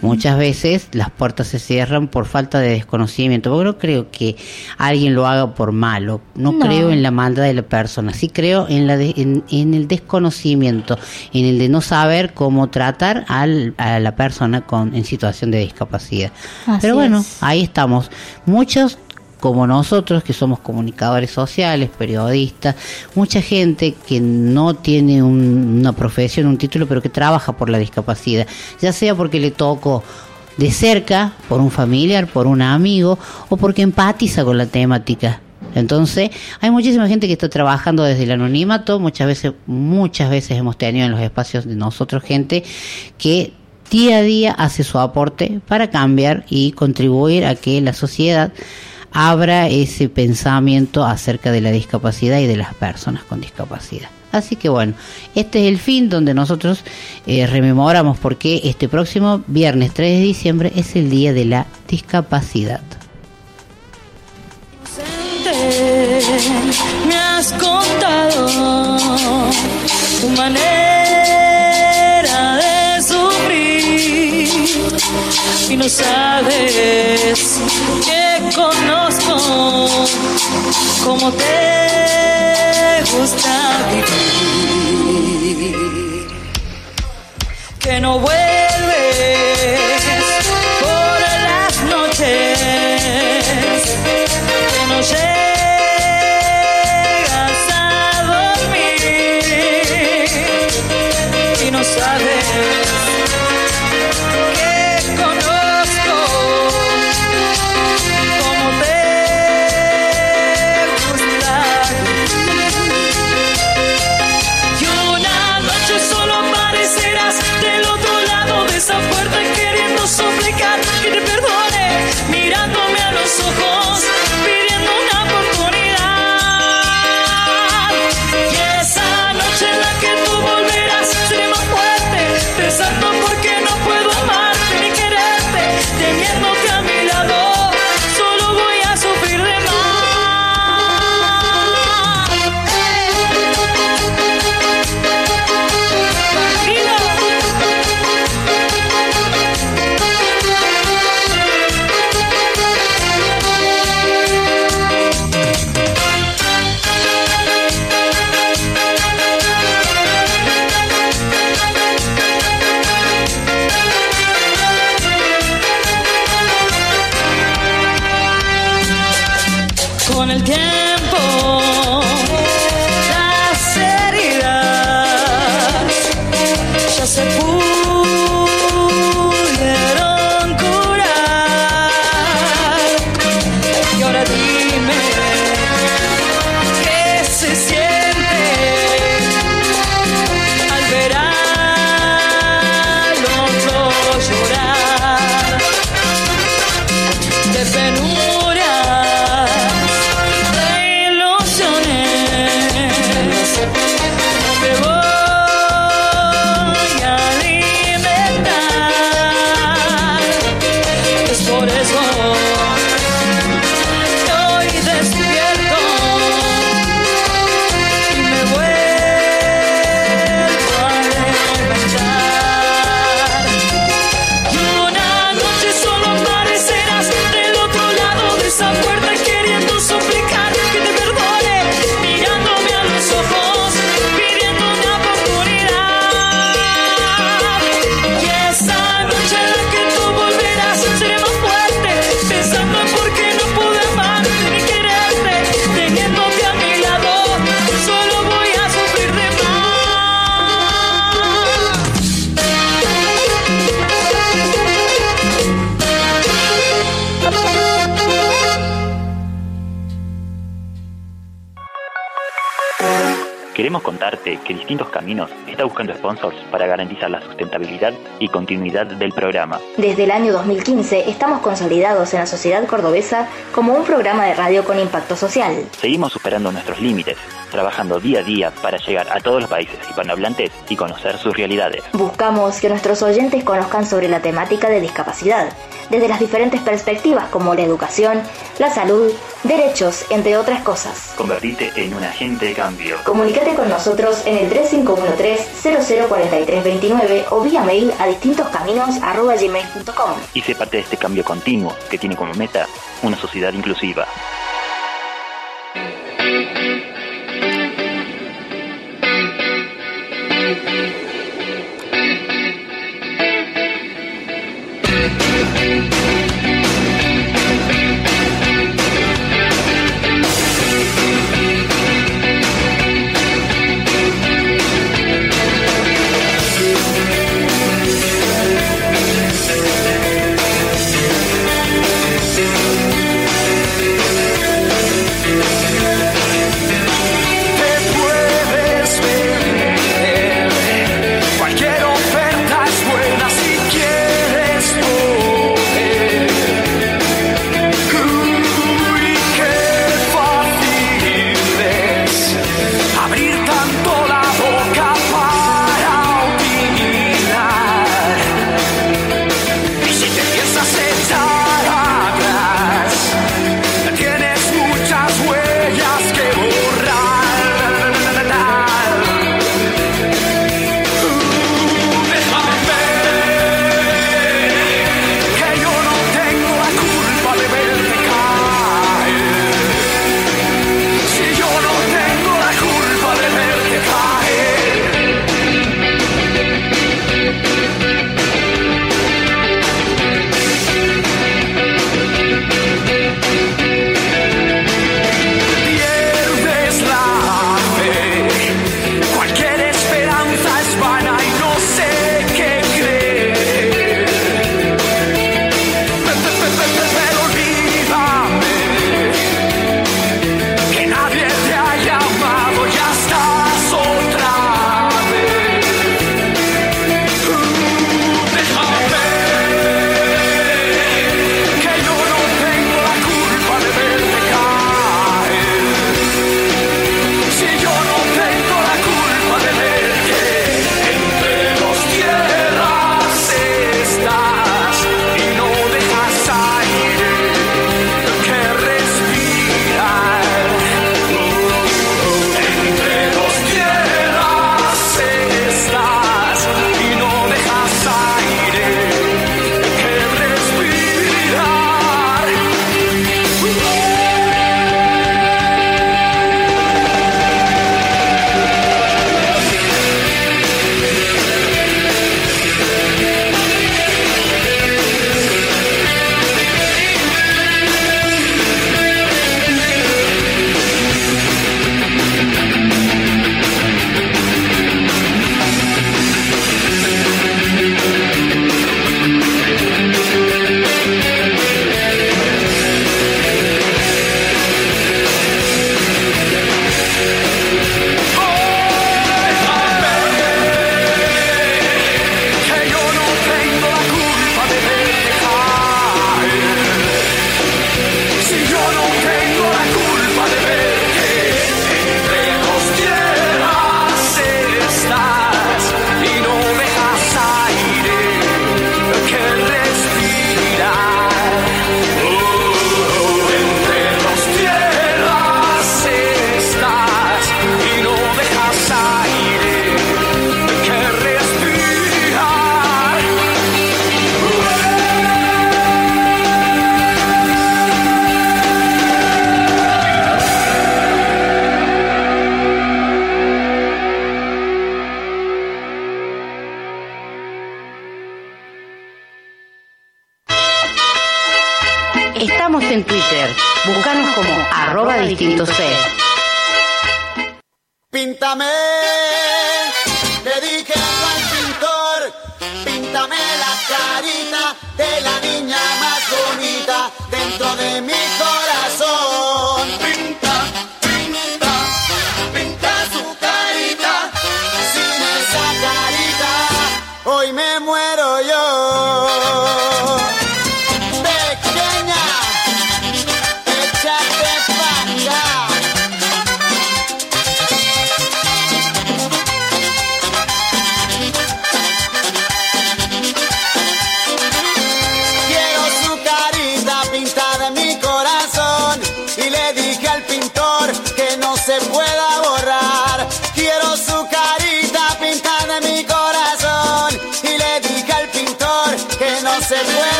muchas veces las puertas se cierran por falta de desconocimiento. Porque no creo que alguien lo haga por malo, no, No. creo en la maldad de la persona, sí creo en, la de- en, en el desconocimiento, en el de no saber cómo tratar al- a la persona con, en situación de discapacidad. Así Pero bueno, es. ahí estamos. Muchos como nosotros que somos comunicadores sociales, periodistas, mucha gente que no tiene un- una profesión, un título, pero que trabaja por la discapacidad, ya sea porque le tocó de cerca, por un familiar, por un amigo, o porque empatiza con la temática. Entonces, hay muchísima gente que está trabajando desde el anonimato, muchas veces, muchas veces hemos tenido en los espacios de nosotros gente que día a día hace su aporte para cambiar y contribuir a que la sociedad abra ese pensamiento acerca de la discapacidad y de las personas con discapacidad. Así que bueno, este es el fin donde nosotros eh, rememoramos porque este próximo viernes 3 de diciembre es el Día de la Discapacidad. me has contado manera y no sabes que conozco cómo te gusta vivir. Que no vuelves Queremos contarte que Distintos Caminos está buscando sponsors para garantizar la sustentabilidad y continuidad del programa. Desde el año 2015 estamos consolidados en la sociedad cordobesa como un programa de radio con impacto social. Seguimos superando nuestros límites trabajando día a día para llegar a todos los países hispanohablantes y conocer sus realidades. Buscamos que nuestros oyentes conozcan sobre la temática de discapacidad, desde las diferentes perspectivas como la educación, la salud, derechos, entre otras cosas. Convertite en un agente de cambio. Comunicate con nosotros en el 3513-004329 o vía mail a distintoscaminos.com y sé parte de este cambio continuo que tiene como meta una sociedad inclusiva. Thank you.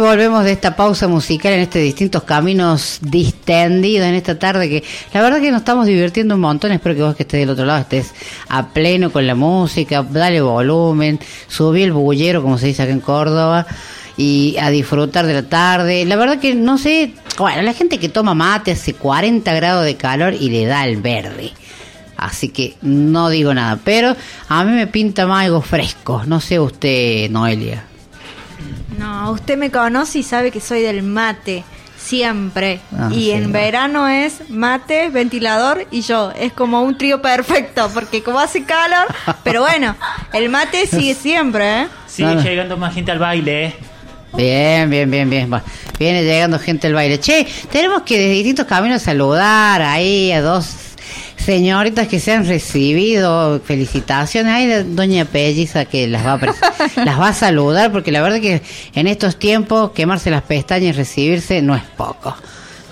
Volvemos de esta pausa musical en este distintos caminos distendidos en esta tarde que la verdad que nos estamos divirtiendo un montón. Espero que vos que estés del otro lado estés a pleno con la música, dale volumen, subí el bullero como se dice acá en Córdoba y a disfrutar de la tarde. La verdad que no sé, bueno, la gente que toma mate hace 40 grados de calor y le da el verde. Así que no digo nada, pero a mí me pinta más algo fresco. No sé usted, Noelia. No, usted me conoce y sabe que soy del mate. Siempre. Ah, y sí, en no. verano es mate, ventilador y yo. Es como un trío perfecto, porque como hace calor. Pero bueno, el mate sigue siempre, ¿eh? Sigue No, no. llegando más gente al baile, ¿eh? Bien, bien, bien, bien. Va. Viene llegando gente al baile. Che, tenemos que desde distintos caminos saludar ahí a dos señoritas que se han recibido. Felicitaciones. De Doña Pelliza que las va, a las va a saludar porque la verdad que en estos tiempos quemarse las pestañas y recibirse no es poco.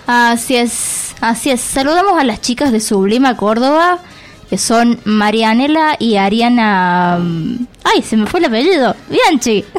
Así es, así es. Saludamos a las chicas de Sublima Córdoba, que son Marianela y Ariana... mm, Ay, se me fue el apellido. Bianchi.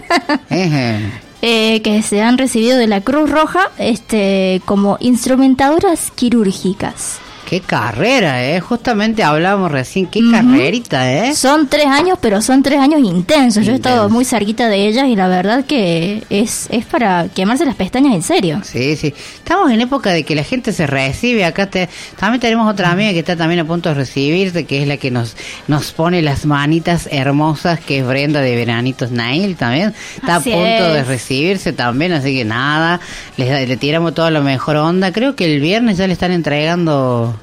Eh, que se han recibido de la Cruz Roja este, como instrumentadoras quirúrgicas. Qué carrera, ¿eh? Justamente hablábamos recién. Qué carrerita, ¿eh? Son tres años, pero son tres años intensos. Yo he estado muy cerquita de ellas y la verdad que es, es para quemarse las pestañas en serio. Sí, sí. Estamos en época de que la gente se recibe. Acá te, también tenemos otra amiga que está también a punto de recibirse, que es la que nos nos pone las manitas hermosas, que es Brenda de Veranitos Nail también. Está Así a punto de recibirse también, así que nada, le, le tiramos toda la mejor onda. Creo que el viernes ya le están entregando...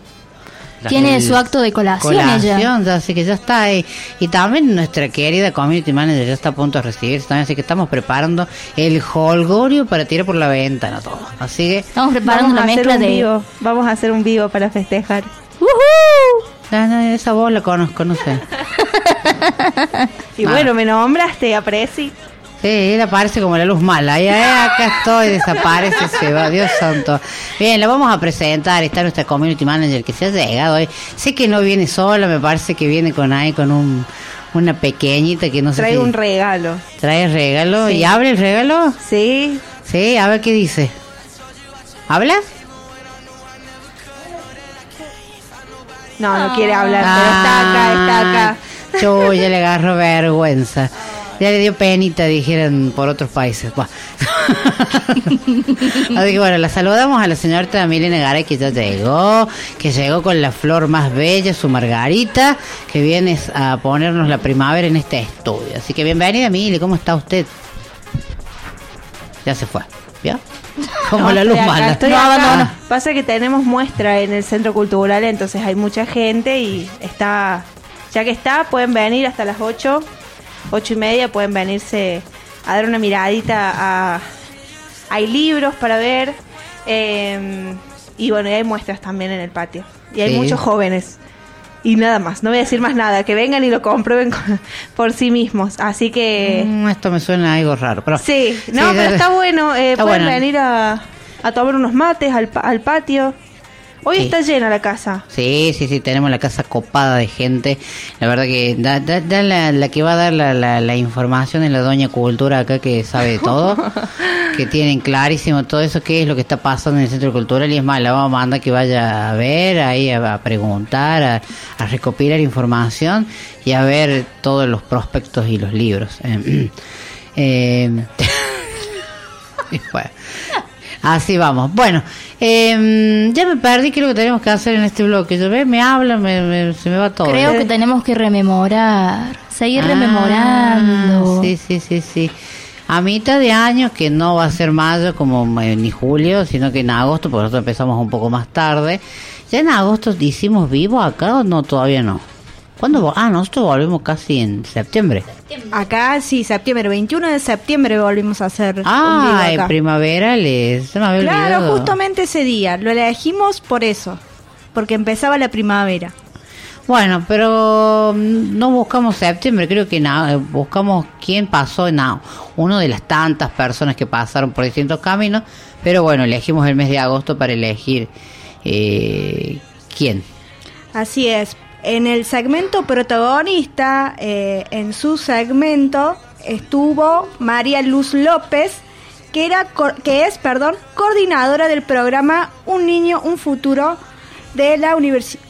Tiene el- su acto de colación, colación, ya, así que ya está ahí. Y también nuestra querida community manager ya está a punto de recibirse también, así que estamos preparando el holgorio para tirar por la ventana todo. Así que Estamos preparando la mezcla un de... vivo. Vamos a hacer un vivo para festejar. No, esa voz la conozco, no sé. Y Ah. bueno, me nombraste, apreci. Sí, él aparece como la luz mala. Ya, ya, acá estoy, desaparece, se va, Dios santo. Bien, la vamos a presentar. Está nuestra community manager que se ha llegado hoy. Sé que no viene sola, me parece que viene con ahí, con un, una pequeñita que no sé Traigo si- un regalo. Trae regalo. Sí. ¿Y abre el regalo? Sí. Sí, a ver qué dice. ¿Habla? No, no quiere hablar, pero está acá, está acá. Yo ya le agarro vergüenza. Ya le dio penita, dijeran por otros países. Buah. Así que bueno, la saludamos a la señorita Milena Garay que ya llegó, que llegó con la flor más bella, su margarita, que viene a ponernos la primavera en este estudio. Así que bienvenida, Mile, ¿cómo está usted? Ya se fue, ¿vio? Como No, la luz mala. estoy No, acá. Pasa que tenemos muestra en el centro cultural, entonces hay mucha gente y está, ya que está, pueden venir hasta las 8, 8 y media, pueden venirse a dar una miradita a... Hay libros para ver eh, y bueno, y hay muestras también en el patio. Y hay Sí. muchos jóvenes. Y nada más, no voy a decir más nada, que vengan y lo comprueben con- por sí mismos. Así que... Mm, esto me suena a algo raro. Pero, Sí, no, Sí, pero está bueno. eh, está pueden bueno. venir a, a tomar unos mates al, al patio. Hoy Sí. está llena la casa. Sí, sí, sí, tenemos la casa copada de gente. La verdad que da, da- da la, la que va a dar la, la, la información es la doña Cultura acá que sabe de todo, que tienen clarísimo todo eso, qué es lo que está pasando en el centro cultural y es más, la vamos a mandar que vaya a ver, ahí a, a preguntar, a, a recopilar información y a ver todos los prospectos y los libros. Eh, eh, y bueno. Así vamos. Bueno, eh, ya me perdí. ¿Qué es lo que tenemos que hacer en este bloque? Yo ve, me habla, me, me- se me va todo. Creo que tenemos que rememorar, seguir Ah, rememorando. Sí, sí, sí, sí. A mitad de año, que no va a ser mayo como eh, ni julio, sino que en agosto, porque nosotros empezamos un poco más tarde. ¿Ya en agosto hicimos vivo acá o no? Todavía no. ¿Cuándo? Ah, nosotros volvemos casi en septiembre. Acá sí, septiembre, 21 de septiembre volvimos a hacer Ah, en me había Claro, olvidado. justamente ese día. Lo elegimos por eso. Porque empezaba la primavera. Bueno, pero mm, no buscamos septiembre, creo que nada, buscamos quién pasó en uno de las tantas personas que pasaron por distintos caminos, pero bueno, elegimos el mes de agosto para elegir eh, quién. Así es. En el segmento protagonista, eh, en su segmento, estuvo María Luz López, que, era, que es perdón, coordinadora del programa Un Niño, Un Futuro de la,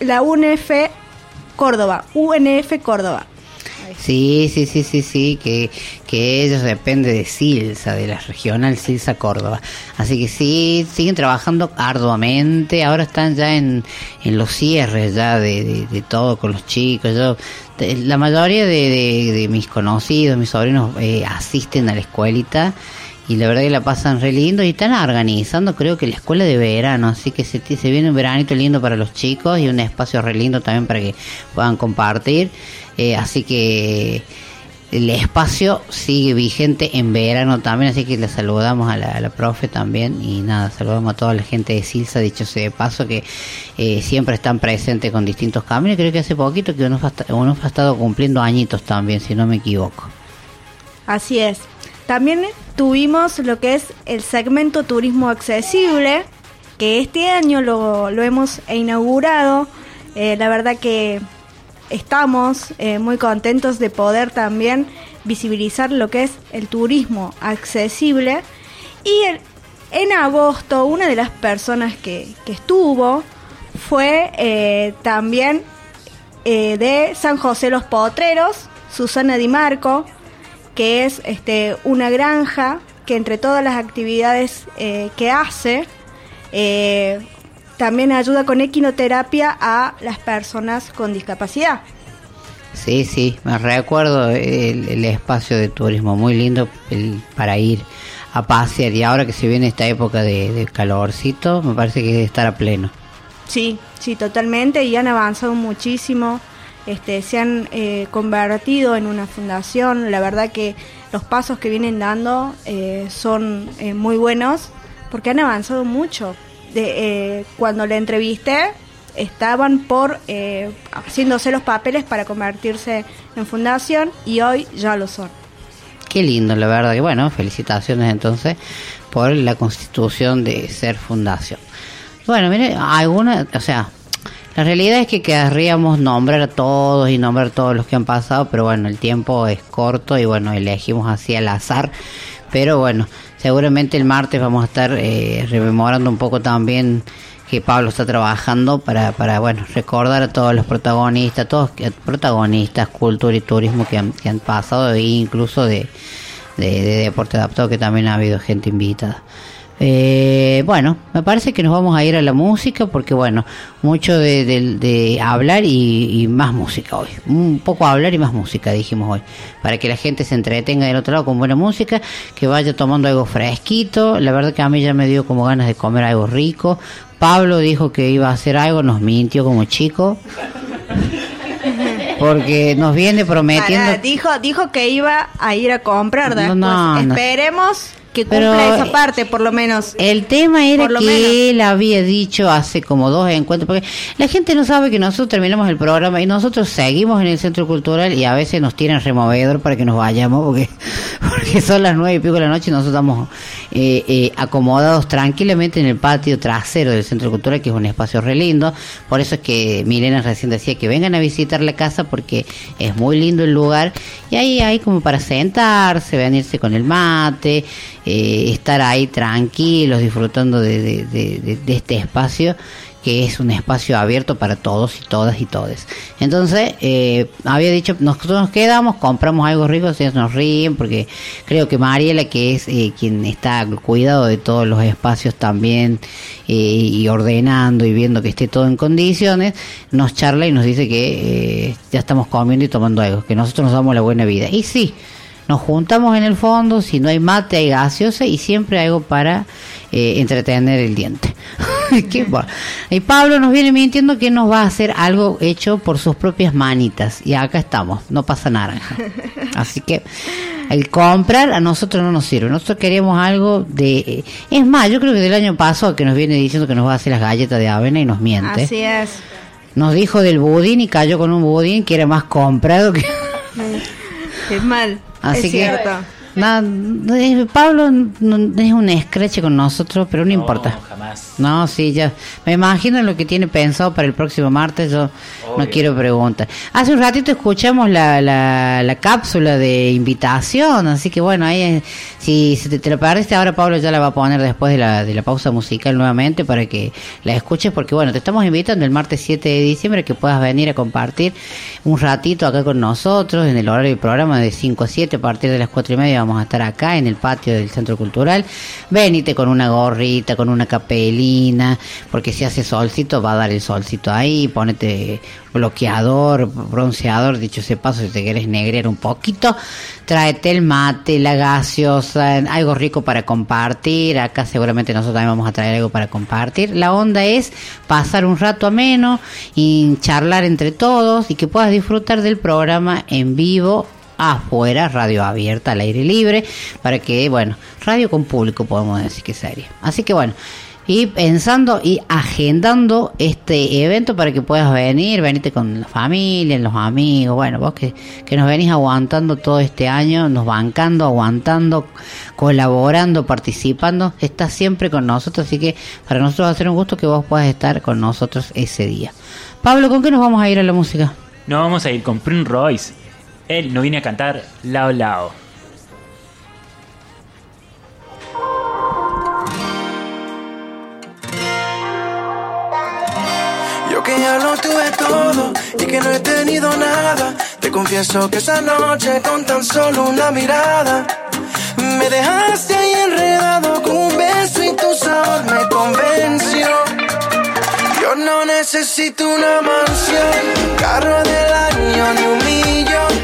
la UNF Córdoba. UNF Córdoba. Sí, sí, sí, sí, sí, que, que ellos depende de Silsa, de la regional Silsa Córdoba. Así que sí, siguen trabajando arduamente, ahora están ya en, en los cierres ya de, de, de todo con los chicos. Yo, la mayoría de, de, de mis conocidos, mis sobrinos, eh, asisten a la escuelita y la verdad que la pasan re lindo y están organizando creo que la escuela de verano, así que se, se viene un veranito lindo para los chicos y un espacio re lindo también para que puedan compartir. Eh, así que el espacio sigue vigente en verano también, así que le saludamos a la, a profe también y nada, saludamos a toda la gente de Silsa, dicho sea de paso, que eh, siempre están presentes con distintos caminos. Creo que hace poquito que uno ha, uno ha estado cumpliendo añitos también, si no me equivoco. Así es. También tuvimos lo que es el segmento Turismo Accesible, que este año lo, lo hemos inaugurado. Eh, la verdad que estamos eh, muy contentos de poder también visibilizar lo que es el turismo accesible. Y en agosto una de las personas que, que estuvo fue eh, también de San José Los Potreros, Susana Di Marco, que es este, una granja que entre todas las actividades eh, que hace, eh, también ayuda con equinoterapia a las personas con discapacidad. Sí, sí, me recuerdo el, el espacio de turismo, muy lindo el- para ir a pasear y ahora que se viene esta época de, de calorcito, me parece que debe estar a pleno. Sí, sí, totalmente, y han avanzado muchísimo, este, se han eh, convertido en una fundación, la verdad que los pasos que vienen dando eh, son eh, muy buenos, porque han avanzado mucho. De, eh, cuando la entrevisté, estaban por haciéndose los papeles para convertirse en fundación y hoy ya lo son. Qué lindo, la verdad que bueno, felicitaciones entonces por la constitución de ser fundación. Bueno, mire, alguna, o sea, la realidad es que querríamos nombrar a todos y nombrar a todos los que han pasado, pero bueno, el tiempo es corto y bueno, elegimos así al azar. Pero bueno, seguramente el martes vamos a estar eh, rememorando un poco también que Pablo está trabajando para, para bueno, recordar a todos los protagonistas, todos que- protagonistas, cultura y turismo que han, que han pasado e incluso de, de, de deporte adaptado que también ha habido gente invitada. Eh, bueno, me parece que nos vamos a ir a la música porque bueno, mucho de, de- de hablar y, y más música hoy. Un poco hablar y más música dijimos hoy. Para que la gente se entretenga del otro lado con buena música, que vaya tomando algo fresquito. La verdad que a mí ya me dio como ganas de comer algo rico. Pablo dijo que iba a hacer algo, nos mintió como chico. Porque nos viene prometiendo... Dijo, dijo que iba a ir a comprar después. no, no. Esperemos que Pero, cumpla esa eh, parte, por lo menos. El tema era que menos. él había dicho hace como dos encuentros, porque la gente no sabe que nosotros terminamos el programa y nosotros seguimos en el centro cultural y a veces nos tiran removedor para que nos vayamos, porque, porque son las nueve y pico de la noche y nosotros estamos eh, eh, acomodados tranquilamente en el patio trasero del centro cultural, que es un espacio re lindo. Por eso es que Milena recién decía que vengan a visitar la casa porque es muy lindo el lugar y ahí hay como para sentarse, venirse con el mate, eh, estar ahí tranquilos, disfrutando de, de- este espacio que es un espacio abierto para todos y todas y todes. Entonces, eh, había dicho, nosotros nos quedamos, compramos algo rico, ellos nos ríen, porque creo que Mariela, que es eh, quien está cuidado de todos los espacios también, eh, y ordenando y viendo que esté todo en condiciones, nos charla y nos dice que eh, ya estamos comiendo y tomando algo, que nosotros nos damos la buena vida. Y sí, nos juntamos en el fondo, si no hay mate hay gaseosa y siempre algo para eh, entretener el diente. Qué bueno. Y Pablo nos viene mintiendo que nos va a hacer algo hecho por sus propias manitas. Y acá estamos, no pasa naranja. Así que el comprar a nosotros no nos sirve. Nosotros queríamos algo de... Es más, yo creo que del año pasado que nos viene diciendo que nos va a hacer las galletas de avena y nos miente. Así es. Nos dijo del budín y cayó con un budín que era más comprado que... Qué mal. Así es que cierto. Pablo no- es un escrache con nosotros, pero no, importa. No, sí, ya. Me imagino lo que tiene pensado para el próximo martes. Yo no quiero preguntar. Hace un ratito escuchamos la, la, la cápsula de invitación, así que bueno, ahí eh, si, te, te lo perdiste ahora, Pablo ya la va a poner después de la, de la pausa musical nuevamente para que la escuches, porque bueno, te estamos invitando el martes 7 de diciembre que puedas venir a compartir un ratito acá con nosotros en el horario del programa de 5 a 7, a partir de las 4 y media vamos a estar acá en el patio del Centro Cultural. Venite con una gorrita, con una porque si hace solcito va a dar el solcito ahí, ponete bloqueador, bronceador, dicho ese paso, si te quieres negrear un poquito, tráete el mate, la gaseosa, algo rico para compartir, acá seguramente nosotros también vamos a traer algo para compartir. La onda es pasar un rato ameno y charlar entre todos y que puedas disfrutar del programa en vivo afuera, radio abierta, al aire libre, para que, bueno, radio con público podemos decir que sería. Así que bueno, y pensando y agendando este evento para que puedas venir, venirte con la familia, los amigos, bueno, vos que, que nos venís aguantando todo este año, nos bancando, aguantando, colaborando, participando, estás siempre con nosotros, así que para nosotros va a ser un gusto que vos puedas estar con nosotros ese día. Pablo, ¿con qué nos vamos a ir a la música? No vamos a ir con Prince Royce. Él nos viene a cantar Lao Lao. Que ya lo tuve todo y que no he tenido nada. Te confieso que esa noche con tan solo una mirada me dejaste ahí enredado con un beso y tu sabor me convenció. Yo no necesito una mansión, carro del año ni un millón.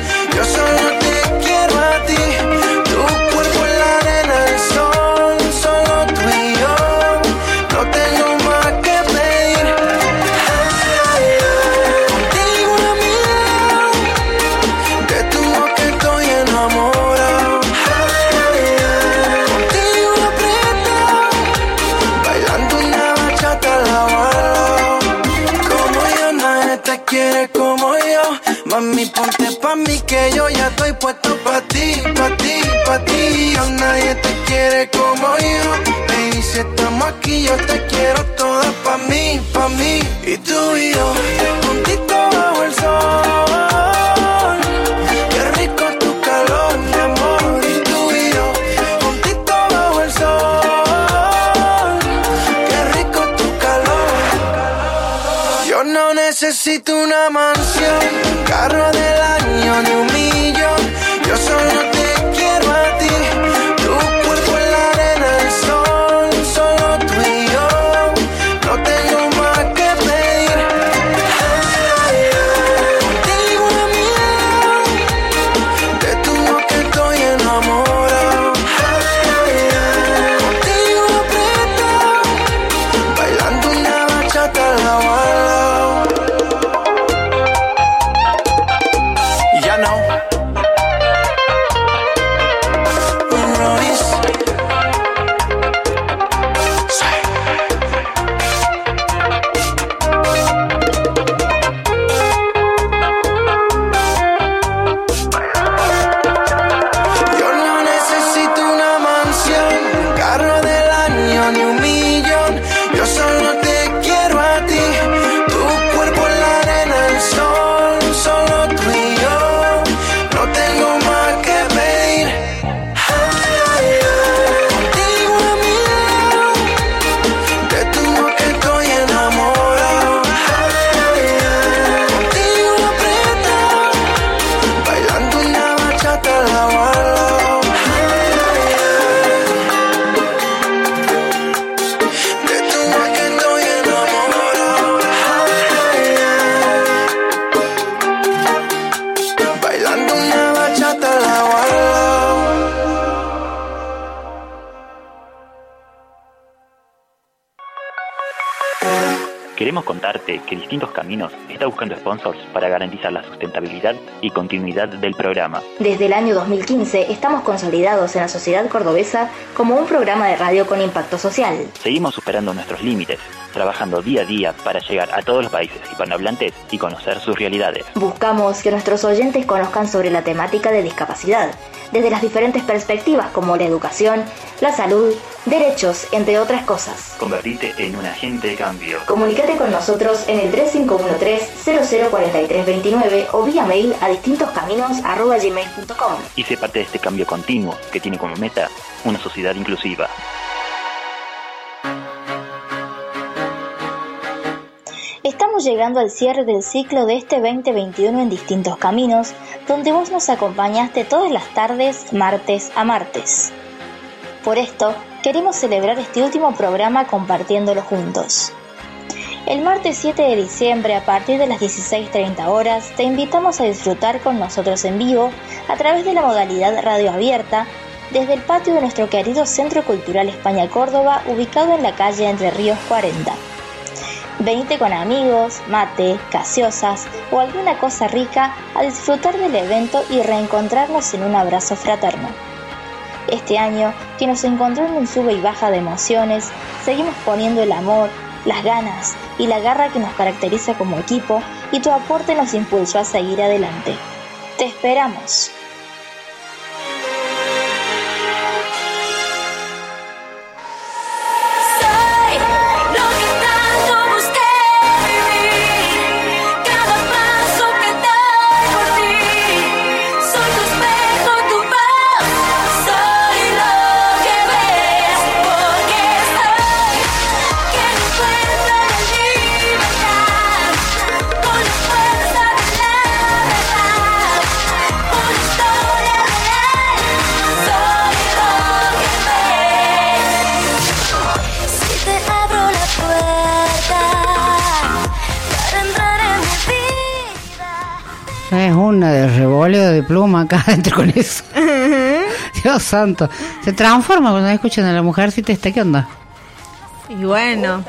Ponte pa' mí que yo ya estoy puesto pa' ti, pa' ti, pa' ti. Yo nadie te quiere como yo. Baby, si estamos aquí, yo te quiero toda pa' mí, pa' mí. Y tú y yo, bajo el sol. Necesito una mansión, carro del año un está buscando sponsors para garantizar la sustentabilidad y continuidad del programa. Desde el año 2015 estamos consolidados en la sociedad cordobesa como un programa de radio con impacto social. Seguimos superando nuestros límites, trabajando día a día para llegar a todos los países hispanohablantes y conocer sus realidades. Buscamos que nuestros oyentes conozcan sobre la temática de discapacidad, desde las diferentes perspectivas como la educación, la salud, derechos, entre otras cosas. Convertite en un agente de cambio. Comunícate con nosotros en el 3513-004329 o vía mail a distintoscaminos.gmail.com. Y sé parte de este cambio continuo que tiene como meta una sociedad inclusiva. Estamos llegando al cierre del ciclo de este 2021 en distintos caminos, donde vos nos acompañaste todas las tardes, martes a martes. Por esto, queremos celebrar este último programa compartiéndolo juntos. El martes 7 de diciembre a partir de las 16.30 horas te invitamos a disfrutar con nosotros en vivo a través de la modalidad radio abierta desde el patio de nuestro querido Centro Cultural España Córdoba ubicado en la calle Entre Ríos 40. Venite con amigos, mate, gaseosas o alguna cosa rica a disfrutar del evento y reencontrarnos en un abrazo fraterno. Este año, que nos encontró en un sube y baja de emociones, seguimos poniendo el amor, las ganas y la garra que nos caracteriza como equipo y tu aporte nos impulsó a seguir adelante. Te esperamos. Vida. Es una de revoleo de pluma acá adentro con eso. Dios santo. Se transforma cuando escuchan a la mujercita esta. ¿Qué onda? Y bueno.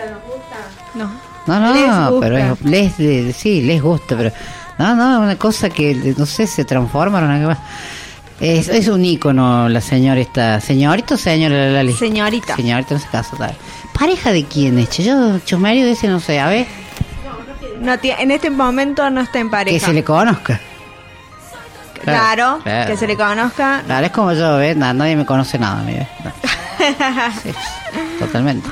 No. No, Les no, gusta. pero es- les, de- sí, les gusta, pero no, no, una cosa que, no sé, se transformaron. Es, es un ícono la señora esta. ¿Señorita o señora Lali? Señorita. Señorita, en ese caso, tal. ¿Pareja de quién es? che? Yo, chusmerio de ese, no sé, a ver, No tie- en este momento no está en pareja. que se le conozca. Claro, claro. que se le conozca. Claro, es como yo, ¿ves? Na- nadie me conoce nada, mi ¿ves? No, totalmente.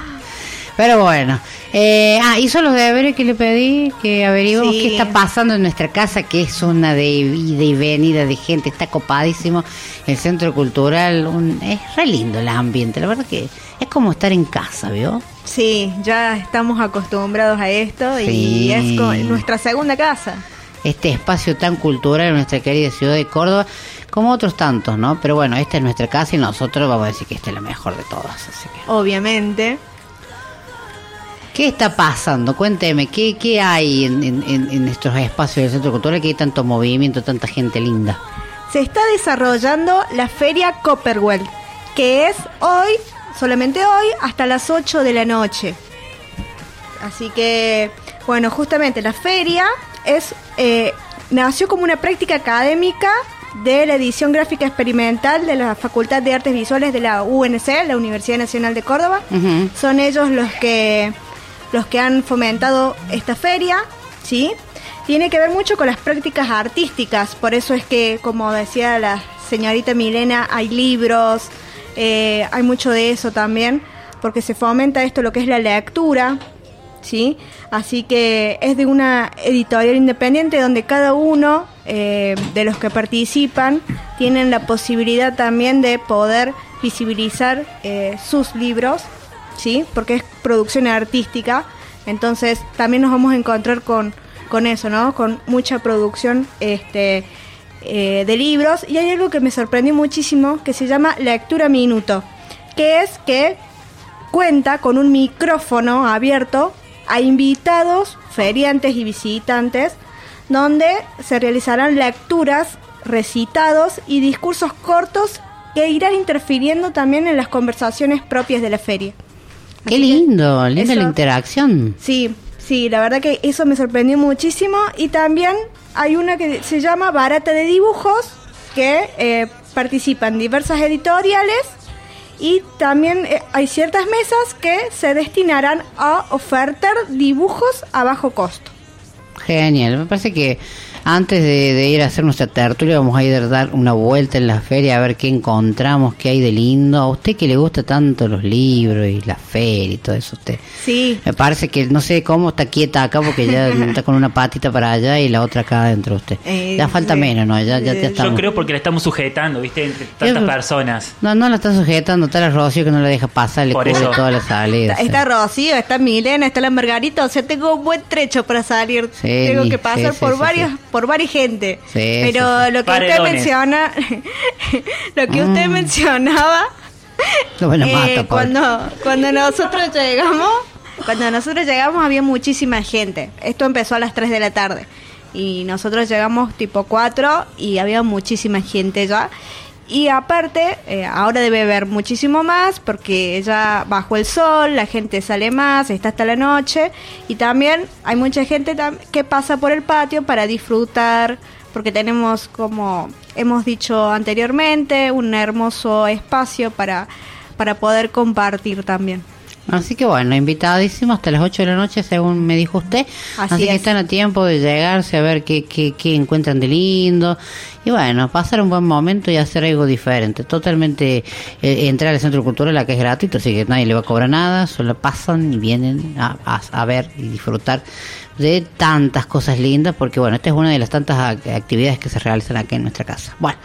Pero bueno. Eh, ah, hizo los deberes que le pedí, que averiguemos Sí. qué está pasando en nuestra casa, que es una de ida y venida de gente, está copadísimo. El centro cultural, un- es re lindo el ambiente, la verdad que es como estar en casa, ¿vio? Sí, ya estamos acostumbrados a esto Sí. y es nuestra segunda casa. Este espacio tan cultural en nuestra querida ciudad de Córdoba, como otros tantos, ¿no? Pero bueno, esta es nuestra casa y nosotros vamos a decir que esta es la mejor de todas, así que... Obviamente. ¿Qué está pasando? Cuénteme, ¿qué, qué hay en, en, en- estos espacios del Centro Cultural que hay tanto movimiento, tanta gente linda? Se está desarrollando la feria Copperwell, que es hoy, solamente hoy, hasta las 8 de la noche. Así que, bueno, justamente la feria es eh, nació como una práctica académica de la edición gráfica experimental de la Facultad de Artes Visuales de la UNC, la Universidad Nacional de Córdoba. Son ellos los que los que han fomentado esta feria, ¿sí? Tiene que ver mucho con las prácticas artísticas, por eso es que, como decía la señorita Milena, hay libros, eh, hay mucho de eso también, porque se fomenta esto, lo que es la lectura, ¿sí? Así que es de una editorial independiente donde cada uno eh, de los que participan tienen la posibilidad también de poder visibilizar eh, sus libros, ¿sí? Porque es producción artística, entonces también nos vamos a encontrar con, con eso, ¿no? Con mucha producción este, eh, de libros y hay algo que me sorprendió muchísimo que se llama lectura minuto, que es que cuenta con un micrófono abierto a invitados, feriantes y visitantes, donde se realizarán lecturas, recitados y discursos cortos que irán interfiriendo también en las conversaciones propias de la feria. Qué lindo, linda la interacción. Sí, Sí, la verdad que eso me sorprendió muchísimo. Y también hay una que se llama Barata de Dibujos, que eh, participan diversas editoriales. Y también eh, hay ciertas mesas que se destinarán a ofertar dibujos a bajo costo. Genial, me parece que antes de, de ir a hacer nuestra tertulia vamos a ir a dar una vuelta en la feria a ver qué encontramos, qué hay de lindo. A usted que le gusta tanto los libros y la feria y todo eso, usted. Sí. Me parece que no sé cómo está quieta acá porque ya está con una patita para allá y la otra acá adentro usted. Eh, ya falta sí. menos, ¿no? Ya, ya, ya Yo estamos. creo porque la estamos sujetando, ¿viste? Entre tantas Yo- personas. No, no la está sujetando, está la Rocío que no la deja pasar, le Por cubre eso. toda la salida. Está, está Rocío, está Milena, está la Margarita, o sea, tengo un buen trecho para salir. Sí, tengo que pasar sí, por sí, varias, sí. Por varias gente. Sí, Pero sí, lo que Paredones. usted menciona, lo que usted Mm. mencionaba, a eh, cuando, cuando nosotros llegamos, cuando nosotros llegamos había muchísima gente. Esto empezó a las 3 de la tarde. Y nosotros llegamos tipo 4 y había muchísima gente ya. Y aparte, eh, ahora debe haber muchísimo más porque ya bajó el sol, la gente sale más, está hasta la noche. Y también hay mucha gente que pasa por el patio para disfrutar, porque tenemos, como hemos dicho anteriormente, un hermoso espacio para, para poder compartir también. Así que bueno, invitadísimo hasta las 8 de la noche, según me dijo usted. Así Así, que es. están a tiempo de llegarse a ver qué, qué, qué encuentran de lindo. Y bueno, pasar un buen momento y hacer algo diferente. Totalmente eh, entrar al centro cultural, la que es gratuito, así que nadie le va a cobrar nada. Solo pasan y vienen a, a- a ver y disfrutar de tantas cosas lindas, porque bueno, esta es una de las tantas ac- actividades que se realizan aquí en nuestra casa. Bueno,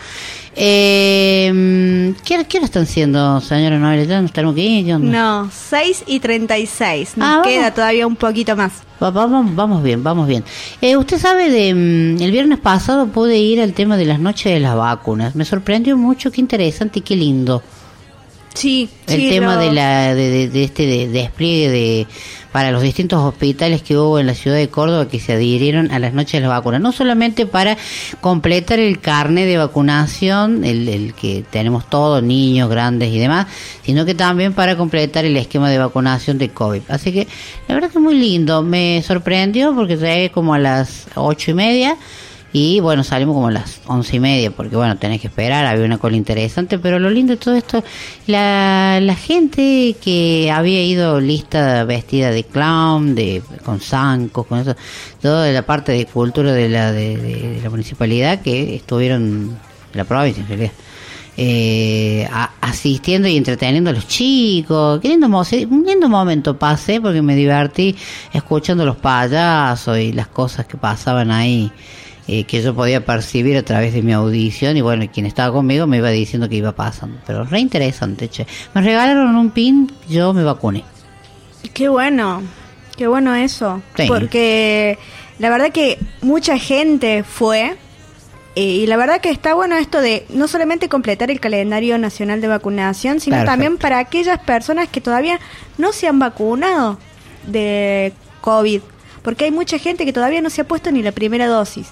eh, ¿qué, ¿qué hora están siendo, señora Noelia? ¿Ya nos tenemos que ir? No, 6 y 36. Nos Ah, queda todavía un poquito más. Va- Vamos, vamos bien, vamos bien. Eh, usted sabe de mm, el viernes pasado pude ir al tema de las noches de las vacunas. Me sorprendió mucho, qué interesante y qué lindo. Sí, El sí, tema lo- de la de, de- de este de- despliegue de para los distintos hospitales que hubo en la ciudad de Córdoba que se adhirieron a las noches de las vacunas, no solamente para completar el carnet de vacunación, el, el que tenemos todos, niños, grandes y demás, sino que también para completar el esquema de vacunación de COVID. Así que la verdad que es muy lindo, me sorprendió porque llegué como a las ocho y media y bueno, salimos como a las once y media, porque bueno, tenés que esperar, había una cola interesante, pero lo lindo de todo esto, la, la gente que había ido lista vestida de clown, de con zancos, con eso, toda la parte de cultura de la, de, de la municipalidad que estuvieron, de la provincia en realidad, eh, asistiendo y entreteniendo a los chicos. Qué lindo, un lindo momento pasé porque me divertí escuchando los payasos y las cosas que pasaban ahí. Eh, que yo podía percibir a través de mi audición y bueno, quien estaba conmigo me iba diciendo que iba pasando. Pero re interesante, che. Me regalaron un pin, yo me vacuné. Qué bueno, qué bueno eso. Sí. Porque la verdad que mucha gente fue. eh, Y la verdad que está bueno esto de no solamente completar el calendario nacional de vacunación, sino Perfecto. también para aquellas personas que todavía no se han vacunado de COVID. Porque hay mucha gente que todavía no se ha puesto ni la primera dosis.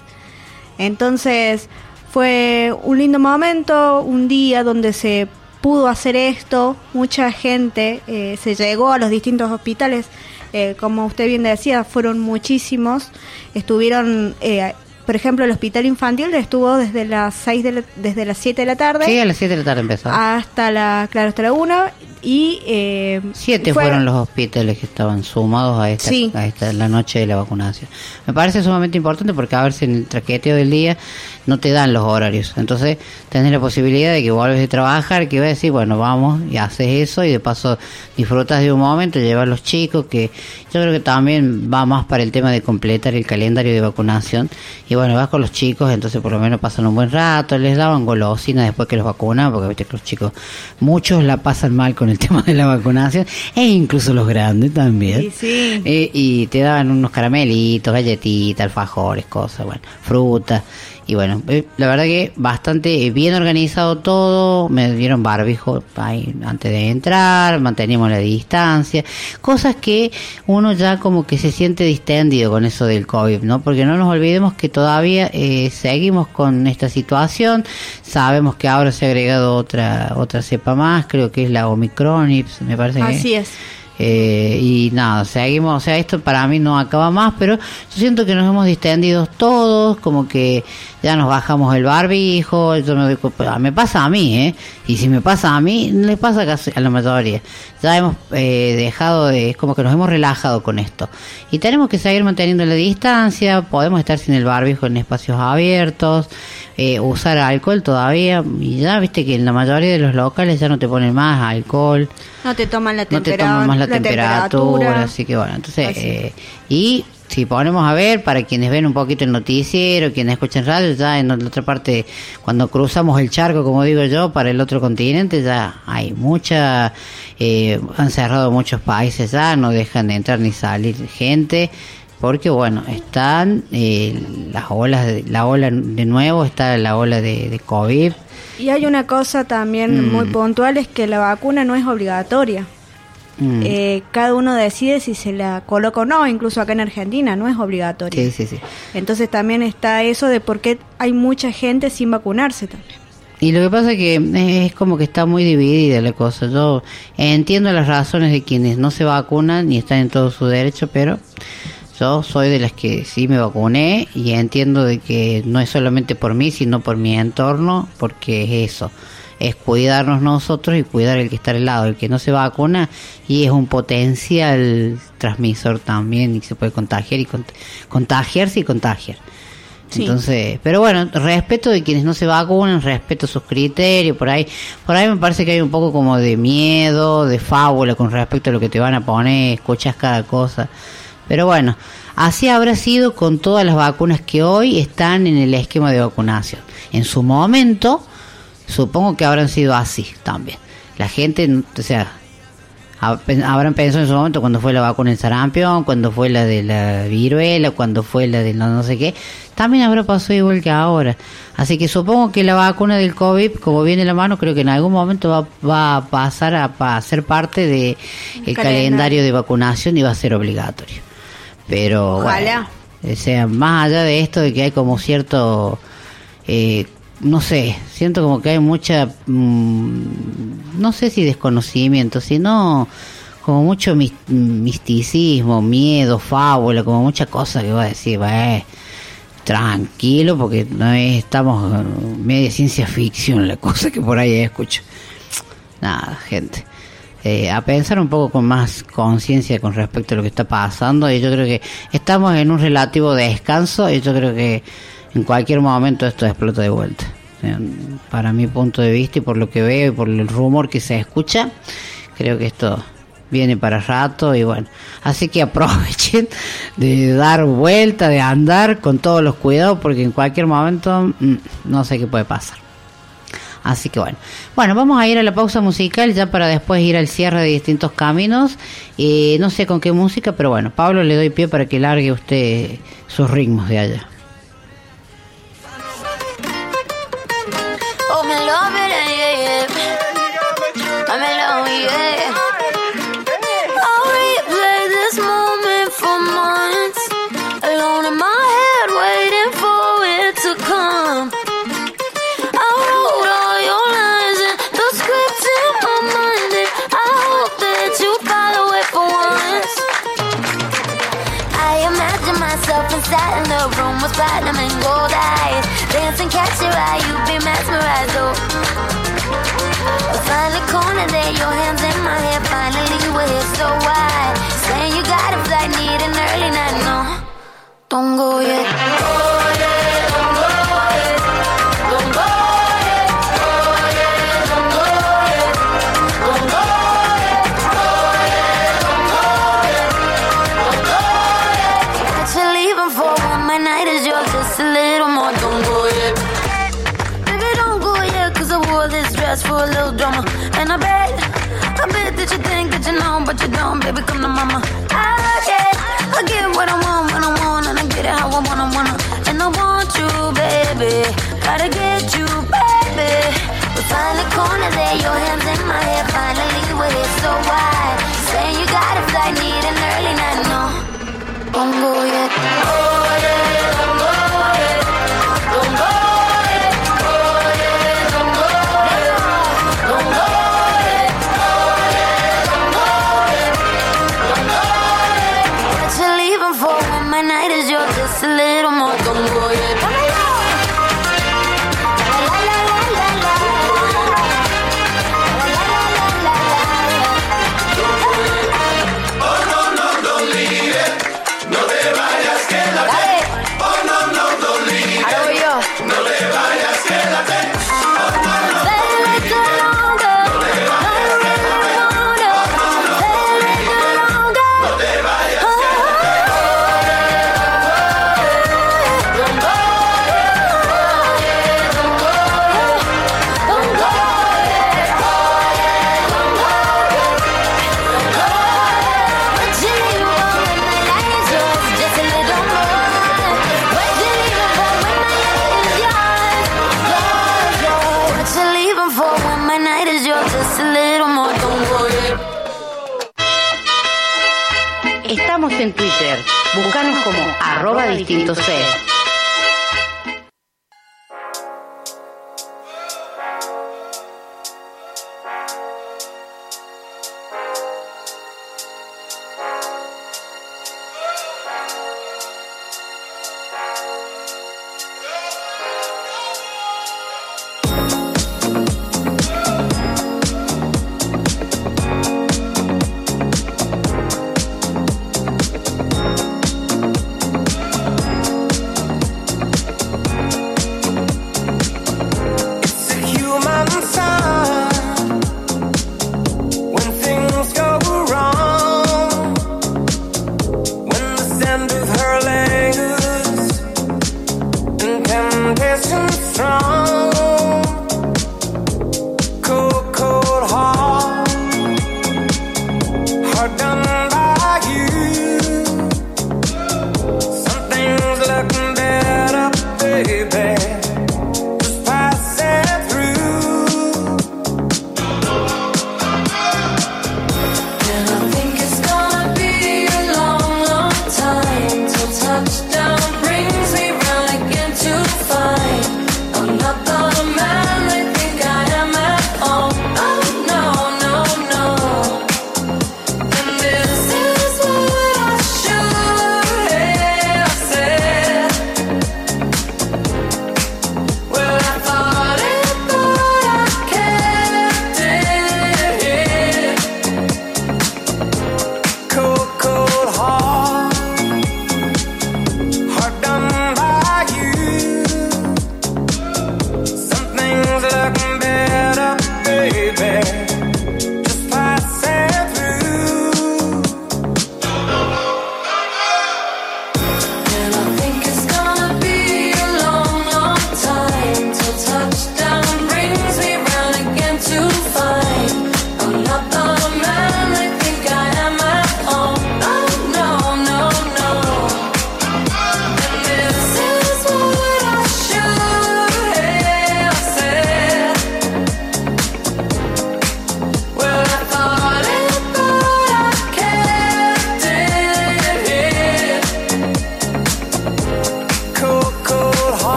Entonces fue un lindo momento, un día donde se pudo hacer esto, mucha gente eh, se llegó a los distintos hospitales, eh, como usted bien decía, fueron muchísimos, estuvieron, eh, por ejemplo, el hospital infantil estuvo desde las seis de la- desde las 7 de la tarde Sí, a las 7 de la tarde empezó. hasta la, claro, hasta la 1 y... eh, Siete fue- fueron los hospitales que estaban sumados a esta, Sí. a esta la noche de la vacunación. Me parece sumamente importante porque a ver si en el traqueteo del día no te dan los horarios. Entonces tenés la posibilidad de que vuelves de trabajar, que vas a decir, bueno, vamos y haces eso y de paso disfrutas de un momento, llevas a los chicos, que yo creo que también va más para el tema de completar el calendario de vacunación. Y bueno, vas con los chicos, entonces por lo menos pasan un buen rato, les daban golosinas después que los vacunan, porque viste que los chicos, muchos la pasan mal con el tema de la vacunación, e incluso los grandes también. Sí, sí. Eh, y te daban unos caramelitos, galletitas, alfajores, cosas, bueno, fruta. Y bueno, eh, la verdad que bastante bien organizado todo. Me dieron barbijo ahí antes de entrar, manteníamos la distancia. Cosas que uno ya como que se siente distendido con eso del COVID, ¿no? Porque no nos olvidemos que todavía eh, seguimos con esta situación. Sabemos que ahora se ha agregado otra otra cepa más, creo que es la Omicron, me parece que Así es. Eh, y nada, seguimos, o sea, esto para mí no acaba más, pero yo siento que nos hemos distendido todos, como que ya nos bajamos el barbijo, yo me, me pasa a mí, ¿eh? Y si me pasa a mí, le pasa casi a la mayoría. Ya hemos eh, dejado de, es como que nos hemos relajado con esto. Y tenemos que seguir manteniendo la distancia, podemos estar sin el barbijo en espacios abiertos, eh, usar alcohol todavía, y ya viste que en la mayoría de los locales ya no te ponen más alcohol No te toman la no te temperatura. toman más la, temperatura, así que bueno, entonces, eh, y si ponemos a ver, para quienes ven un poquito el noticiero, quienes escuchan radio, ya en la otra parte, cuando cruzamos el charco, como digo yo, para el otro continente, ya hay mucha, eh, han cerrado muchos países ya, no dejan de entrar ni salir gente, porque bueno, están eh, las olas, de, la ola de nuevo, está la ola de, de COVID, Y hay una cosa también Mm. muy puntual, es que la vacuna no es obligatoria. Mm. Eh, cada uno decide si se la coloca o no, incluso acá en Argentina no es obligatoria. sí, sí, sí. Entonces también está eso de por qué hay mucha gente sin vacunarse también. Y lo que pasa es que es como que está muy dividida la cosa. Yo entiendo las razones de quienes no se vacunan y están en todo su derecho, pero yo soy de las que sí me vacuné y entiendo de que no es solamente por mí, sino por mi entorno, porque es eso. Es cuidarnos nosotros y cuidar el que está al lado, el que no se vacuna y es un potencial transmisor también y se puede contagiar y cont- contagiarse y contagiar. Sí. Entonces, pero bueno, respeto de quienes no se vacunan, respeto sus criterios, por ahí, por ahí me parece que hay un poco como de miedo, de fábula con respecto a lo que te van a poner, escuchas cada cosa. Pero bueno, así habrá sido con todas las vacunas que hoy están en el esquema de vacunación. En su momento, supongo que habrán sido así también. La gente, o sea, habrán pensado en su momento cuando fue la vacuna del sarampión, cuando fue la de la viruela, cuando fue la de no, no sé qué, también habrá pasado igual que ahora. Así que supongo que la vacuna del COVID, como viene la mano, creo que en algún momento va, va a pasar a, pa- ser parte de el Calendario. calendario de vacunación y va a ser obligatorio. Pero Ojalá. bueno, o sea, más allá de esto de que hay como cierto, eh, no sé, siento como que hay mucha, mm, no sé si desconocimiento, sino como mucho mis- misticismo, miedo, fábula, como mucha cosa que va a decir, "Bah, tranquilo, porque no es- estamos eh, media ciencia ficción la cosa que por ahí escucho. Nada, gente. Eh, a pensar un poco con más conciencia con respecto a lo que está pasando y yo creo que estamos en un relativo descanso y yo creo que en cualquier momento esto explota de vuelta. Para mi punto de vista y por lo que veo y por el rumor que se escucha, creo que esto viene para rato y bueno, así que aprovechen de dar vuelta, de andar con todos los cuidados porque en cualquier momento mm, no sé qué puede pasar. Así que bueno. Bueno, vamos a ir a la pausa musical ya para después ir al cierre de distintos caminos. Eh, no sé con qué música, pero bueno, Pablo le doy pie para que largue usted sus ritmos de allá. I'm alone, yeah. your hands in my hair, finally we're so why? Saying you got a flight, need an early night, no, don't go yet. Oh. for a little drama think you but you don't, baby, come to mama. I get, I get what I want when I want, and I get it how I wanna, wanna. And I want you, baby, gotta get you, baby. We find a corner there, your hands in my hair, finally we're here so wide. Saying you got a flight, need an early night, no. Don't go yet. Don't distinto C.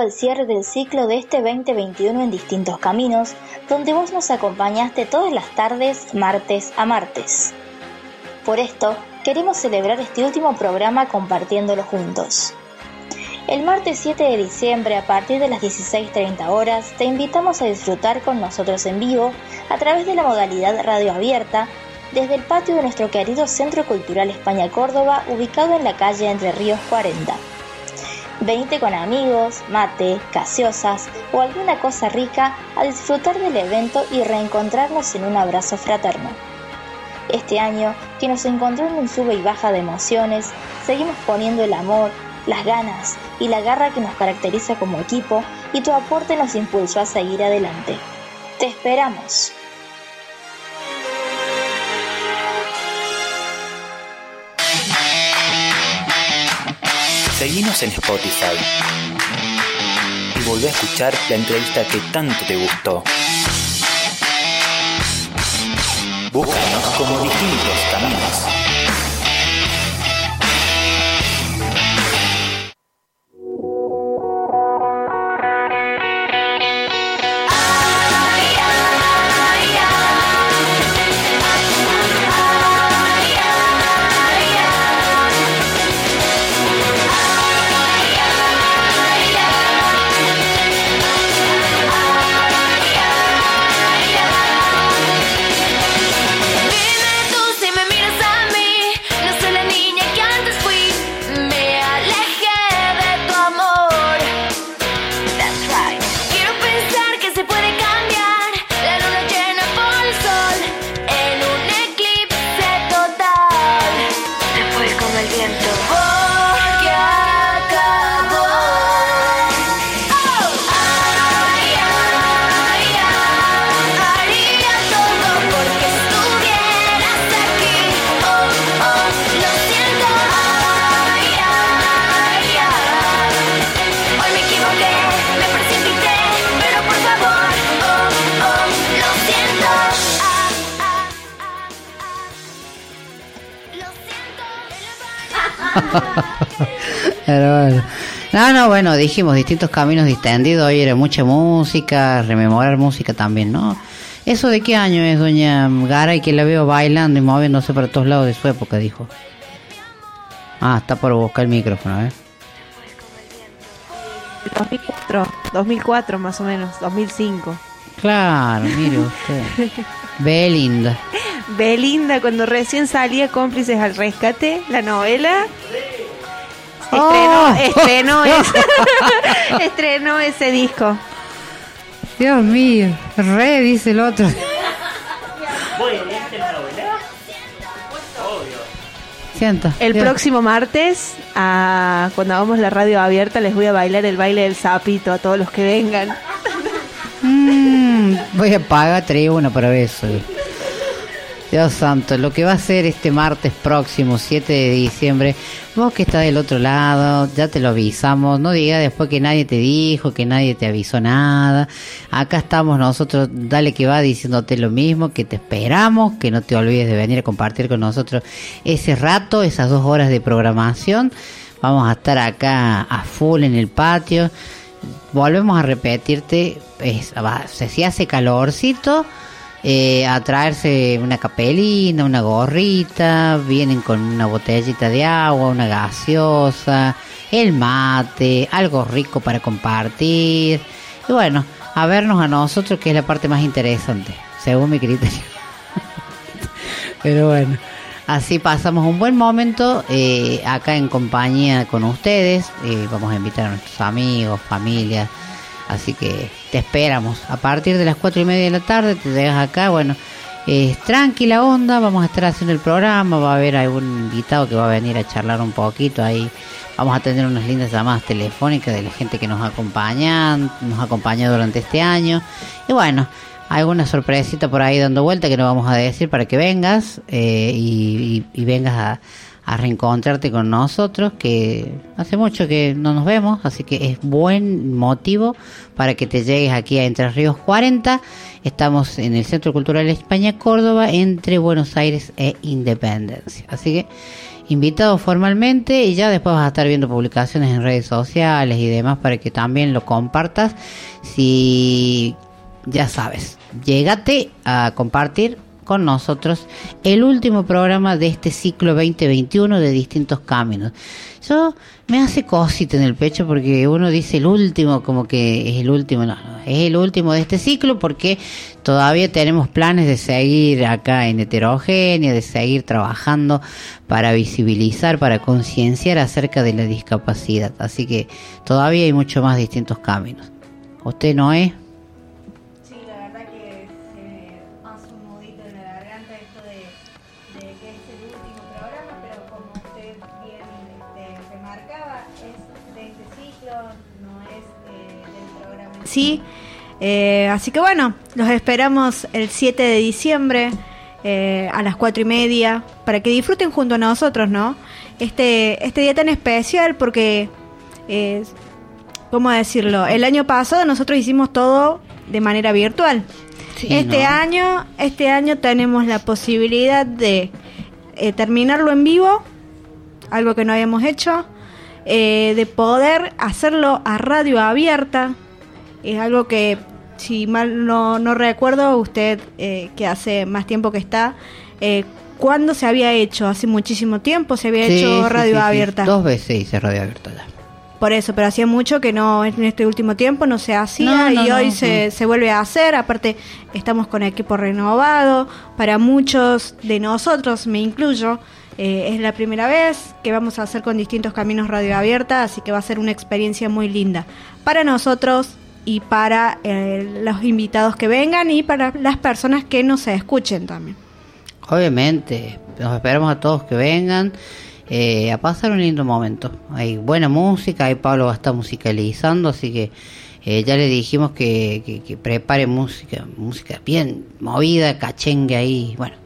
Llegando al cierre del ciclo de este 2021 en distintos caminos, donde vos nos acompañaste todas las tardes, martes a martes. Por esto, queremos celebrar este último programa compartiéndolo juntos. El martes 7 de diciembre, a partir de las 16.30 horas, te invitamos a disfrutar con nosotros en vivo a través de la modalidad radio abierta desde el patio de nuestro querido Centro Cultural España Córdoba, ubicado en la calle Entre Ríos 40. Venite con amigos, mate, gaseosas o alguna cosa rica a disfrutar del evento y reencontrarnos en un abrazo fraterno. Este año, que nos encontró en un sube y baja de emociones, seguimos poniendo el amor, las ganas y la garra que nos caracteriza como equipo y tu aporte nos impulsó a seguir adelante. Te esperamos. Seguinos en Spotify y volvé a escuchar la entrevista que tanto te gustó. Búscanos como distintos caminos. Bueno, dijimos distintos caminos distendidos. Hoy era mucha música, rememorar música también, ¿no? ¿Eso de qué año es, doña Garay, que la veo bailando y moviéndose para todos lados de su época, dijo? Ah, está por buscar el micrófono, ¿eh? 2004, 2004 más o menos, 2005. Claro, mire usted. Belinda. Belinda, cuando recién salía Cómplices al Rescate, la novela. Oh. Estrenó, estrenó, ese, estrenó ese disco. Dios mío, re, dice el otro. Sienta. El Dios. próximo martes, a- cuando hagamos la radio abierta, les voy a bailar el baile del sapito a todos los que vengan. Mm, voy a pagar tribuna para ver eso. Dios santo, lo que va a ser este martes próximo, 7 de diciembre, vos que estás del otro lado, ya te lo avisamos, no digas después que nadie te dijo, que nadie te avisó nada. Acá estamos nosotros, dale que va diciéndote lo mismo, que te esperamos, que no te olvides de venir a compartir con nosotros ese rato, esas dos horas de programación. Vamos a estar acá a full en el patio volvemos a repetirte, es, se- si hace calorcito, eh, a traerse una capelina, una gorrita, vienen con una botellita de agua, una gaseosa, el mate, algo rico para compartir. Y bueno, a vernos a nosotros, que es la parte más interesante, según mi criterio. Pero bueno, así pasamos un buen momento eh, acá en compañía con ustedes. Eh, vamos a invitar a nuestros amigos, familias. Así que te esperamos. A partir de las cuatro y media de la tarde te llegas acá. Bueno, es tranquila onda. Vamos a estar haciendo el programa. Va a haber algún invitado que va a venir a charlar un poquito ahí. Vamos a tener unas lindas llamadas telefónicas de la gente que nos acompaña, nos acompaña durante este año. Y bueno, alguna sorpresita por ahí dando vuelta que no vamos a decir para que vengas eh, y, vengas a, a reencontrarte con nosotros, que hace mucho que no nos vemos, así que es buen motivo para que te llegues aquí a Entre Ríos 40. Estamos en el Centro Cultural España Córdoba, entre Buenos Aires e Independencia. Así que invitado formalmente y ya después vas a estar viendo publicaciones en redes sociales y demás para que también lo compartas. Si ya sabes, llégate a compartir con nosotros el último programa de este ciclo 2021 de distintos caminos. Yo me hace cosita en el pecho porque uno dice el último como que es el último, no, no, es el último de este ciclo porque todavía tenemos planes de seguir acá en heterogénea, de seguir trabajando para visibilizar, para concienciar acerca de la discapacidad. Así que todavía hay mucho más distintos caminos. ¿Usted no es? Sí. Eh, así que bueno, los esperamos el 7 de diciembre eh, a las 4 y media para que disfruten junto a nosotros, ¿no? Este, este día tan especial porque eh, ¿cómo decirlo? El año pasado nosotros hicimos todo de manera virtual. Sí, este ¿no? año, este año tenemos la posibilidad de eh, terminarlo en vivo, algo que no habíamos hecho, de poder hacerlo a radio abierta, es algo que si mal no, no recuerdo, usted eh, que hace más tiempo que está, eh, ¿cuándo se había hecho? Hace muchísimo tiempo se había Sí, hecho radio sí, sí. abierta. Dos veces hice radio abierta ya. Por eso, pero hacía mucho que no, en este último tiempo no se hacía No, no, y no, hoy no. se, se vuelve a hacer. Aparte, estamos con equipo renovado. Para muchos de nosotros, me incluyo, eh, es la primera vez que vamos a hacer con distintos caminos radio abierta, así que va a ser una experiencia muy linda para nosotros y para eh, los invitados que vengan y para las personas que nos escuchen también. Obviamente, los esperamos a todos que vengan. eh, a pasar un lindo momento. Hay buena música, ahí Pablo va a estar musicalizando, así que eh, ya le dijimos que, que, que prepare música, música bien movida, cachengue ahí, bueno.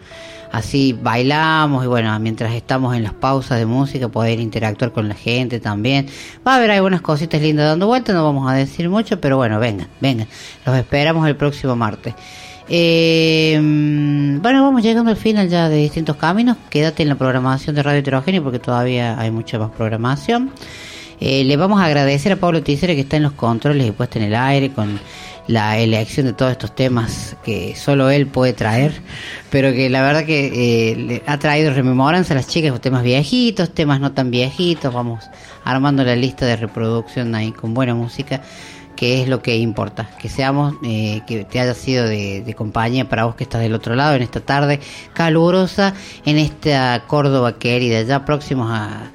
Así bailamos y bueno, mientras estamos en las pausas de música poder interactuar con la gente también. Va a haber algunas cositas lindas dando vueltas, no vamos a decir mucho, pero bueno, vengan, vengan. Los esperamos el próximo martes. Eh, bueno, vamos llegando al final ya de distintos caminos. Quédate en la programación de Radio Heterogéneo porque todavía hay mucha más programación. Eh, le vamos a agradecer a Pablo Ticere que está en los controles y puesto en el aire con la elección de todos estos temas que solo él puede traer, pero que la verdad que eh, le ha traído rememoranza a las chicas, temas viejitos, temas no tan viejitos, vamos armando la lista de reproducción ahí con buena música, que es lo que importa, que seamos, eh, que te haya sido de, compañía para vos que estás del otro lado en esta tarde calurosa, en esta Córdoba querida, ya próximos a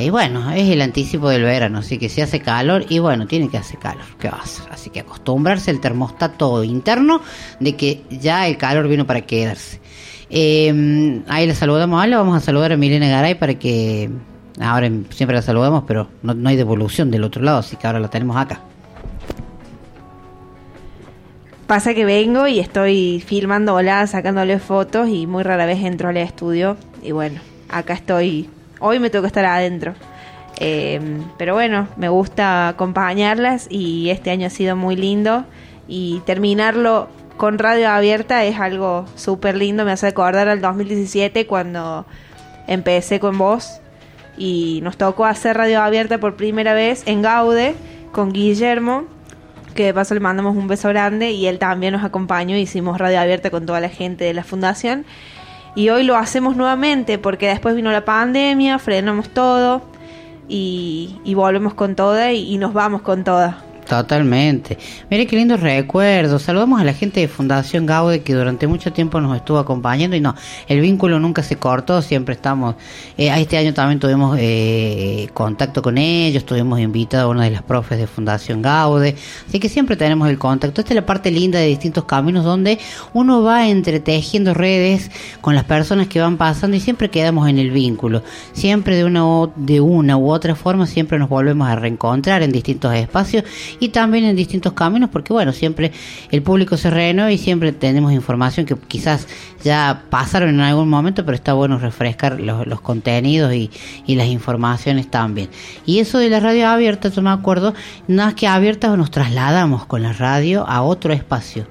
y bueno, es el anticipo del verano, así que si hace calor, y bueno, tiene que hacer calor, ¿qué va a hacer? Así que acostumbrarse al termostato interno de que ya el calor vino para quedarse. Eh, ahí le saludamos a Ale, vamos a saludar a Milena Garay para que ahora siempre la saludamos, pero no, no hay devolución del otro lado, así que ahora la tenemos acá. Pasa que vengo y estoy filmándola, sacándole fotos y muy rara vez entro al estudio. Y bueno, acá estoy. Hoy me tengo que estar adentro. Eh, pero bueno, me gusta acompañarlas y este año ha sido muy lindo. Y terminarlo con radio abierta es algo súper lindo. Me hace acordar al 2017 cuando empecé con vos y nos tocó hacer radio abierta por primera vez en Gaude con Guillermo que de paso le mandamos un beso grande y él también nos acompañó, hicimos radio abierta con toda la gente de la fundación y hoy lo hacemos nuevamente porque después vino la pandemia, frenamos todo y, volvemos con toda y, y nos vamos con toda. Totalmente. Mire qué lindos recuerdos. Saludamos a la gente de Fundación Gaude que durante mucho tiempo nos estuvo acompañando y no, el vínculo nunca se cortó, siempre estamos. Eh, este año también tuvimos eh, contacto con ellos, tuvimos invitado a una de las profes de Fundación Gaude, así que siempre tenemos el contacto. Esta es la parte linda de distintos caminos donde uno va entretejiendo redes con las personas que van pasando y siempre quedamos en el vínculo. Siempre de una, u- de una u otra forma, siempre nos volvemos a reencontrar en distintos espacios y también en distintos caminos, porque bueno, siempre el público se renueva y siempre tenemos información que quizás ya pasaron en algún momento, pero está bueno refrescar los, contenidos y, y las informaciones también. Y eso de la radio abierta, yo me acuerdo, nada más que abierta nos trasladamos con la radio a otro espacio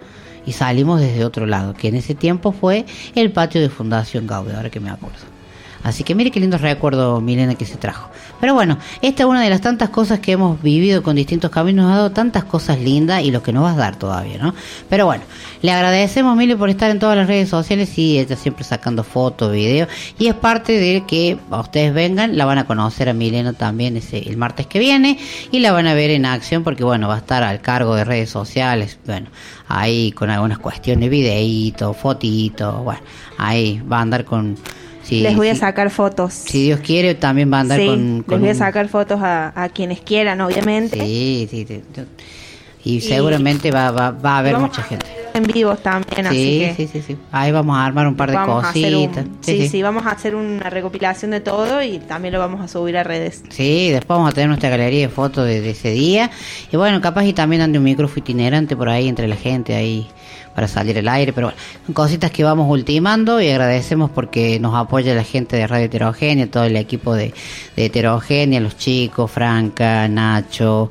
y salimos desde otro lado, que en ese tiempo fue el patio de Fundación Gaude, ahora que me acuerdo. Así que mire qué lindo recuerdo, Milena, que se trajo. Pero bueno, esta es una de las tantas cosas que hemos vivido con distintos caminos, nos ha dado tantas cosas lindas y lo que nos va a dar todavía, ¿no? Pero bueno, le agradecemos, Mili, por estar en todas las redes sociales y ella siempre sacando fotos, videos. Y es parte de que a ustedes vengan, la van a conocer a Milena también ese, el martes que viene y la van a ver en acción porque, bueno, va a estar al cargo de redes sociales, bueno, ahí con algunas cuestiones, videitos, fotitos, bueno, ahí va a andar con... sí, Les voy a sacar fotos. Si Dios quiere, también va a andar Sí, con, con les voy a sacar fotos a, a quienes quieran, obviamente. Sí, sí. Y seguramente va, va, va a haber mucha gente. En vivos también, así Sí, que sí, sí, sí. Ahí vamos a armar un par de un- cositas. sí, sí, vamos a hacer una recopilación de todo y también lo vamos a subir a redes. Sí, después vamos a tener nuestra galería de fotos de, de ese día. Y bueno, capaz y también ande un micrófono itinerante por ahí entre la gente ahí para salir al aire. Pero bueno, cositas que vamos ultimando y agradecemos porque nos apoya la gente de Radio Heterogénea, todo el equipo de, de Heterogénea, los chicos, Franca, Nacho,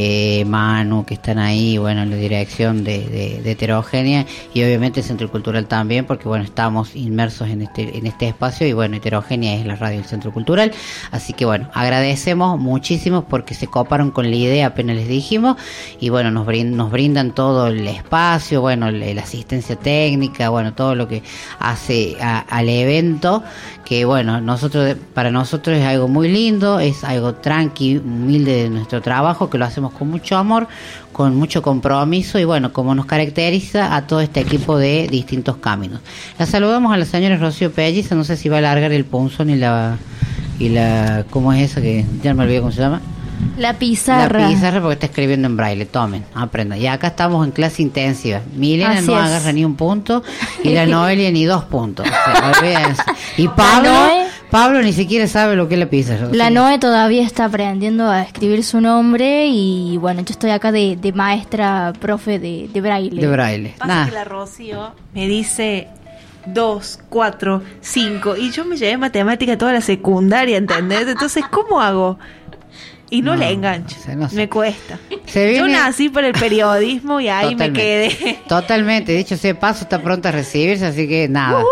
eh, Manu, que están ahí, bueno, en la dirección de, de, Heterogénea y obviamente Centro Cultural también, porque bueno, estamos inmersos en este, en este espacio y bueno, Heterogénea es la radio del Centro Cultural. Así que bueno, agradecemos muchísimo porque se coparon con la idea, apenas les dijimos, y bueno, nos, brin- nos brindan todo el espacio, bueno, el- la asistencia técnica, bueno, todo lo que hace a- al evento, que bueno, nosotros para nosotros es algo muy lindo, es algo tranqui, humilde de nuestro trabajo, que lo hacemos con mucho amor, con mucho compromiso y bueno, como nos caracteriza a todo este equipo de distintos caminos. La saludamos a la señora Rocío Pelliza, no sé si va a alargar el punzón y la y la ¿cómo es esa que ya me olvidé cómo se llama? La pizarra. La pizarra porque está escribiendo en braille, tomen, aprendan. Y acá estamos en clase intensiva. Milena Así no es. agarra ni un punto y la Noelia ni dos puntos. O sea, y Pablo. Pablo ni siquiera sabe lo que es la pizza. Rocío. La Noe todavía está aprendiendo a escribir su nombre y bueno, yo estoy acá de, de maestra, profe de, de braille. De braille. Pasa Nah. que la Rocío me dice 2, 4, 5 y yo me llevé matemática toda la secundaria, ¿entendés? Entonces, ¿cómo hago? Y no, No, le engancho. sé, no sé. Me cuesta. Se Yo nací por el periodismo y ahí me quedé. Totalmente. Dicho sea de paso, está pronto a recibirse, así que nada. Uh-huh.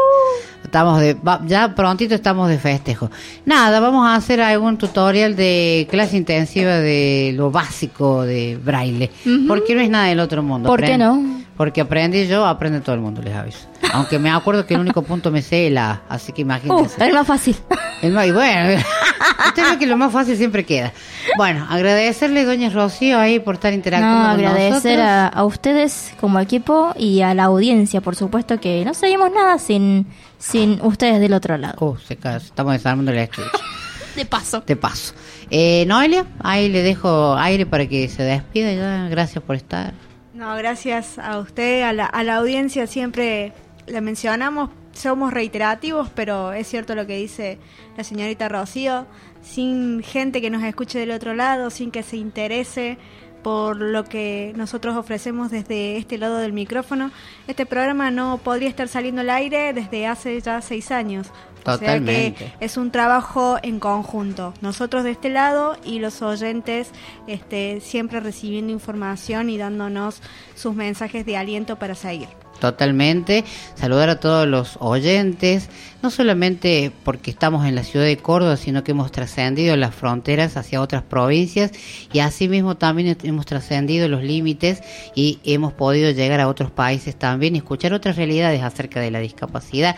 Estamos de, ya prontito estamos de festejo. Nada, vamos a hacer algún tutorial de clase intensiva de lo básico de braille. Porque no es nada del otro mundo. ¿Por qué no? Porque aprendí yo, aprende todo el mundo, les aviso. Aunque me acuerdo que el único punto me sé la así que Uh, imagínense. es más fácil. El más- y bueno, usted ve que lo más fácil siempre queda. Bueno, agradecerle, doña Rocío, ahí por estar interactuando No, con agradecer nosotros. a, a ustedes como equipo y a la audiencia, por supuesto, que no seríamos nada sin, sin ustedes del otro lado. Uh, se estamos desarmando el estudio. De paso. De paso. Eh, Noelia, ahí le dejo aire para que se despida. Ya. Gracias por estar. No, gracias a usted, a la, a la audiencia siempre la mencionamos, somos reiterativos, pero es cierto lo que dice la señorita Rocío, sin gente que nos escuche del otro lado, sin que se interese por lo que nosotros ofrecemos desde este lado del micrófono, este programa no podría estar saliendo al aire desde hace ya seis años. O sea Totalmente. que es un trabajo en conjunto. Nosotros de este lado y los oyentes este, siempre recibiendo información y dándonos sus mensajes de aliento para seguir. Totalmente. Saludar a todos los oyentes, no solamente porque estamos en la ciudad de Córdoba, sino que hemos trascendido las fronteras hacia otras provincias y asimismo también hemos trascendido los límites y hemos podido llegar a otros países también y escuchar otras realidades acerca de la discapacidad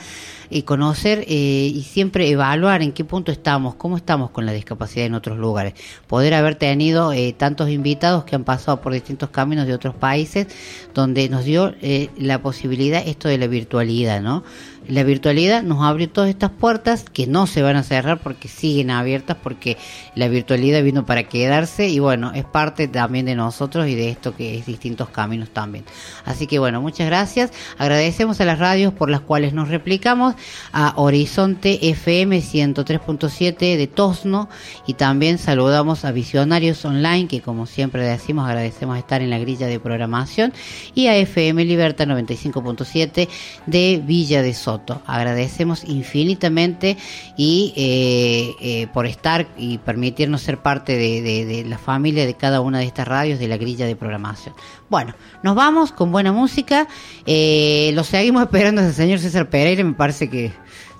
y conocer eh, y siempre evaluar en qué punto estamos, cómo estamos con la discapacidad en otros lugares. Poder haber tenido eh, tantos invitados que han pasado por distintos caminos de otros países, donde nos dio eh, la posibilidad esto de la virtualidad, ¿no? La virtualidad nos abrió todas estas puertas que no se van a cerrar porque siguen abiertas, porque la virtualidad vino para quedarse y bueno, es parte también de nosotros y de esto que es distintos caminos también. Así que bueno, muchas gracias. Agradecemos a las radios por las cuales nos replicamos, a Horizonte FM 103.7 de Tosno y también saludamos a Visionarios Online que como siempre decimos agradecemos estar en la grilla de programación y a FM Libertad 95.7 de Villa de Soto. Agradecemos infinitamente y eh, eh, por estar y permitirnos ser parte de, de- de la familia de cada una de estas radios de la grilla de programación. Bueno, nos vamos con buena música. Eh, lo seguimos esperando al señor César Pereira, me parece que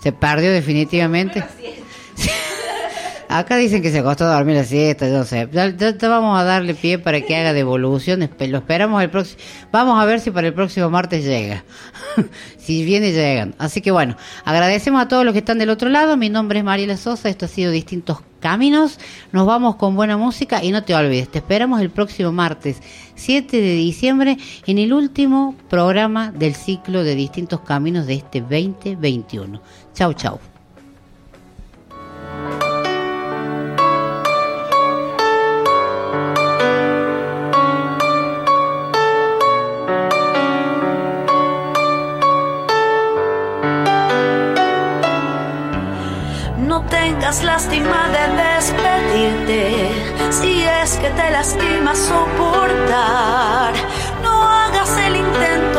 se perdió definitivamente. Acá dicen que se acostó a dormir la siesta, no sé. Ya, ya- ya vamos a darle pie para que haga devolución. espe- Lo esperamos el próximo. Vamos a ver si para el próximo martes llega. si viene llegan. Así que bueno, agradecemos a todos los que están del otro lado. Mi nombre es Mariela Sosa. Esto ha sido Distintos Caminos. Nos vamos con buena música y no te olvides, te esperamos el próximo martes 7 de diciembre en el último programa del ciclo de Distintos Caminos de este 2021. Chau, chau. Lástima de despedirte si es que te lastima soportar. No hagas el intento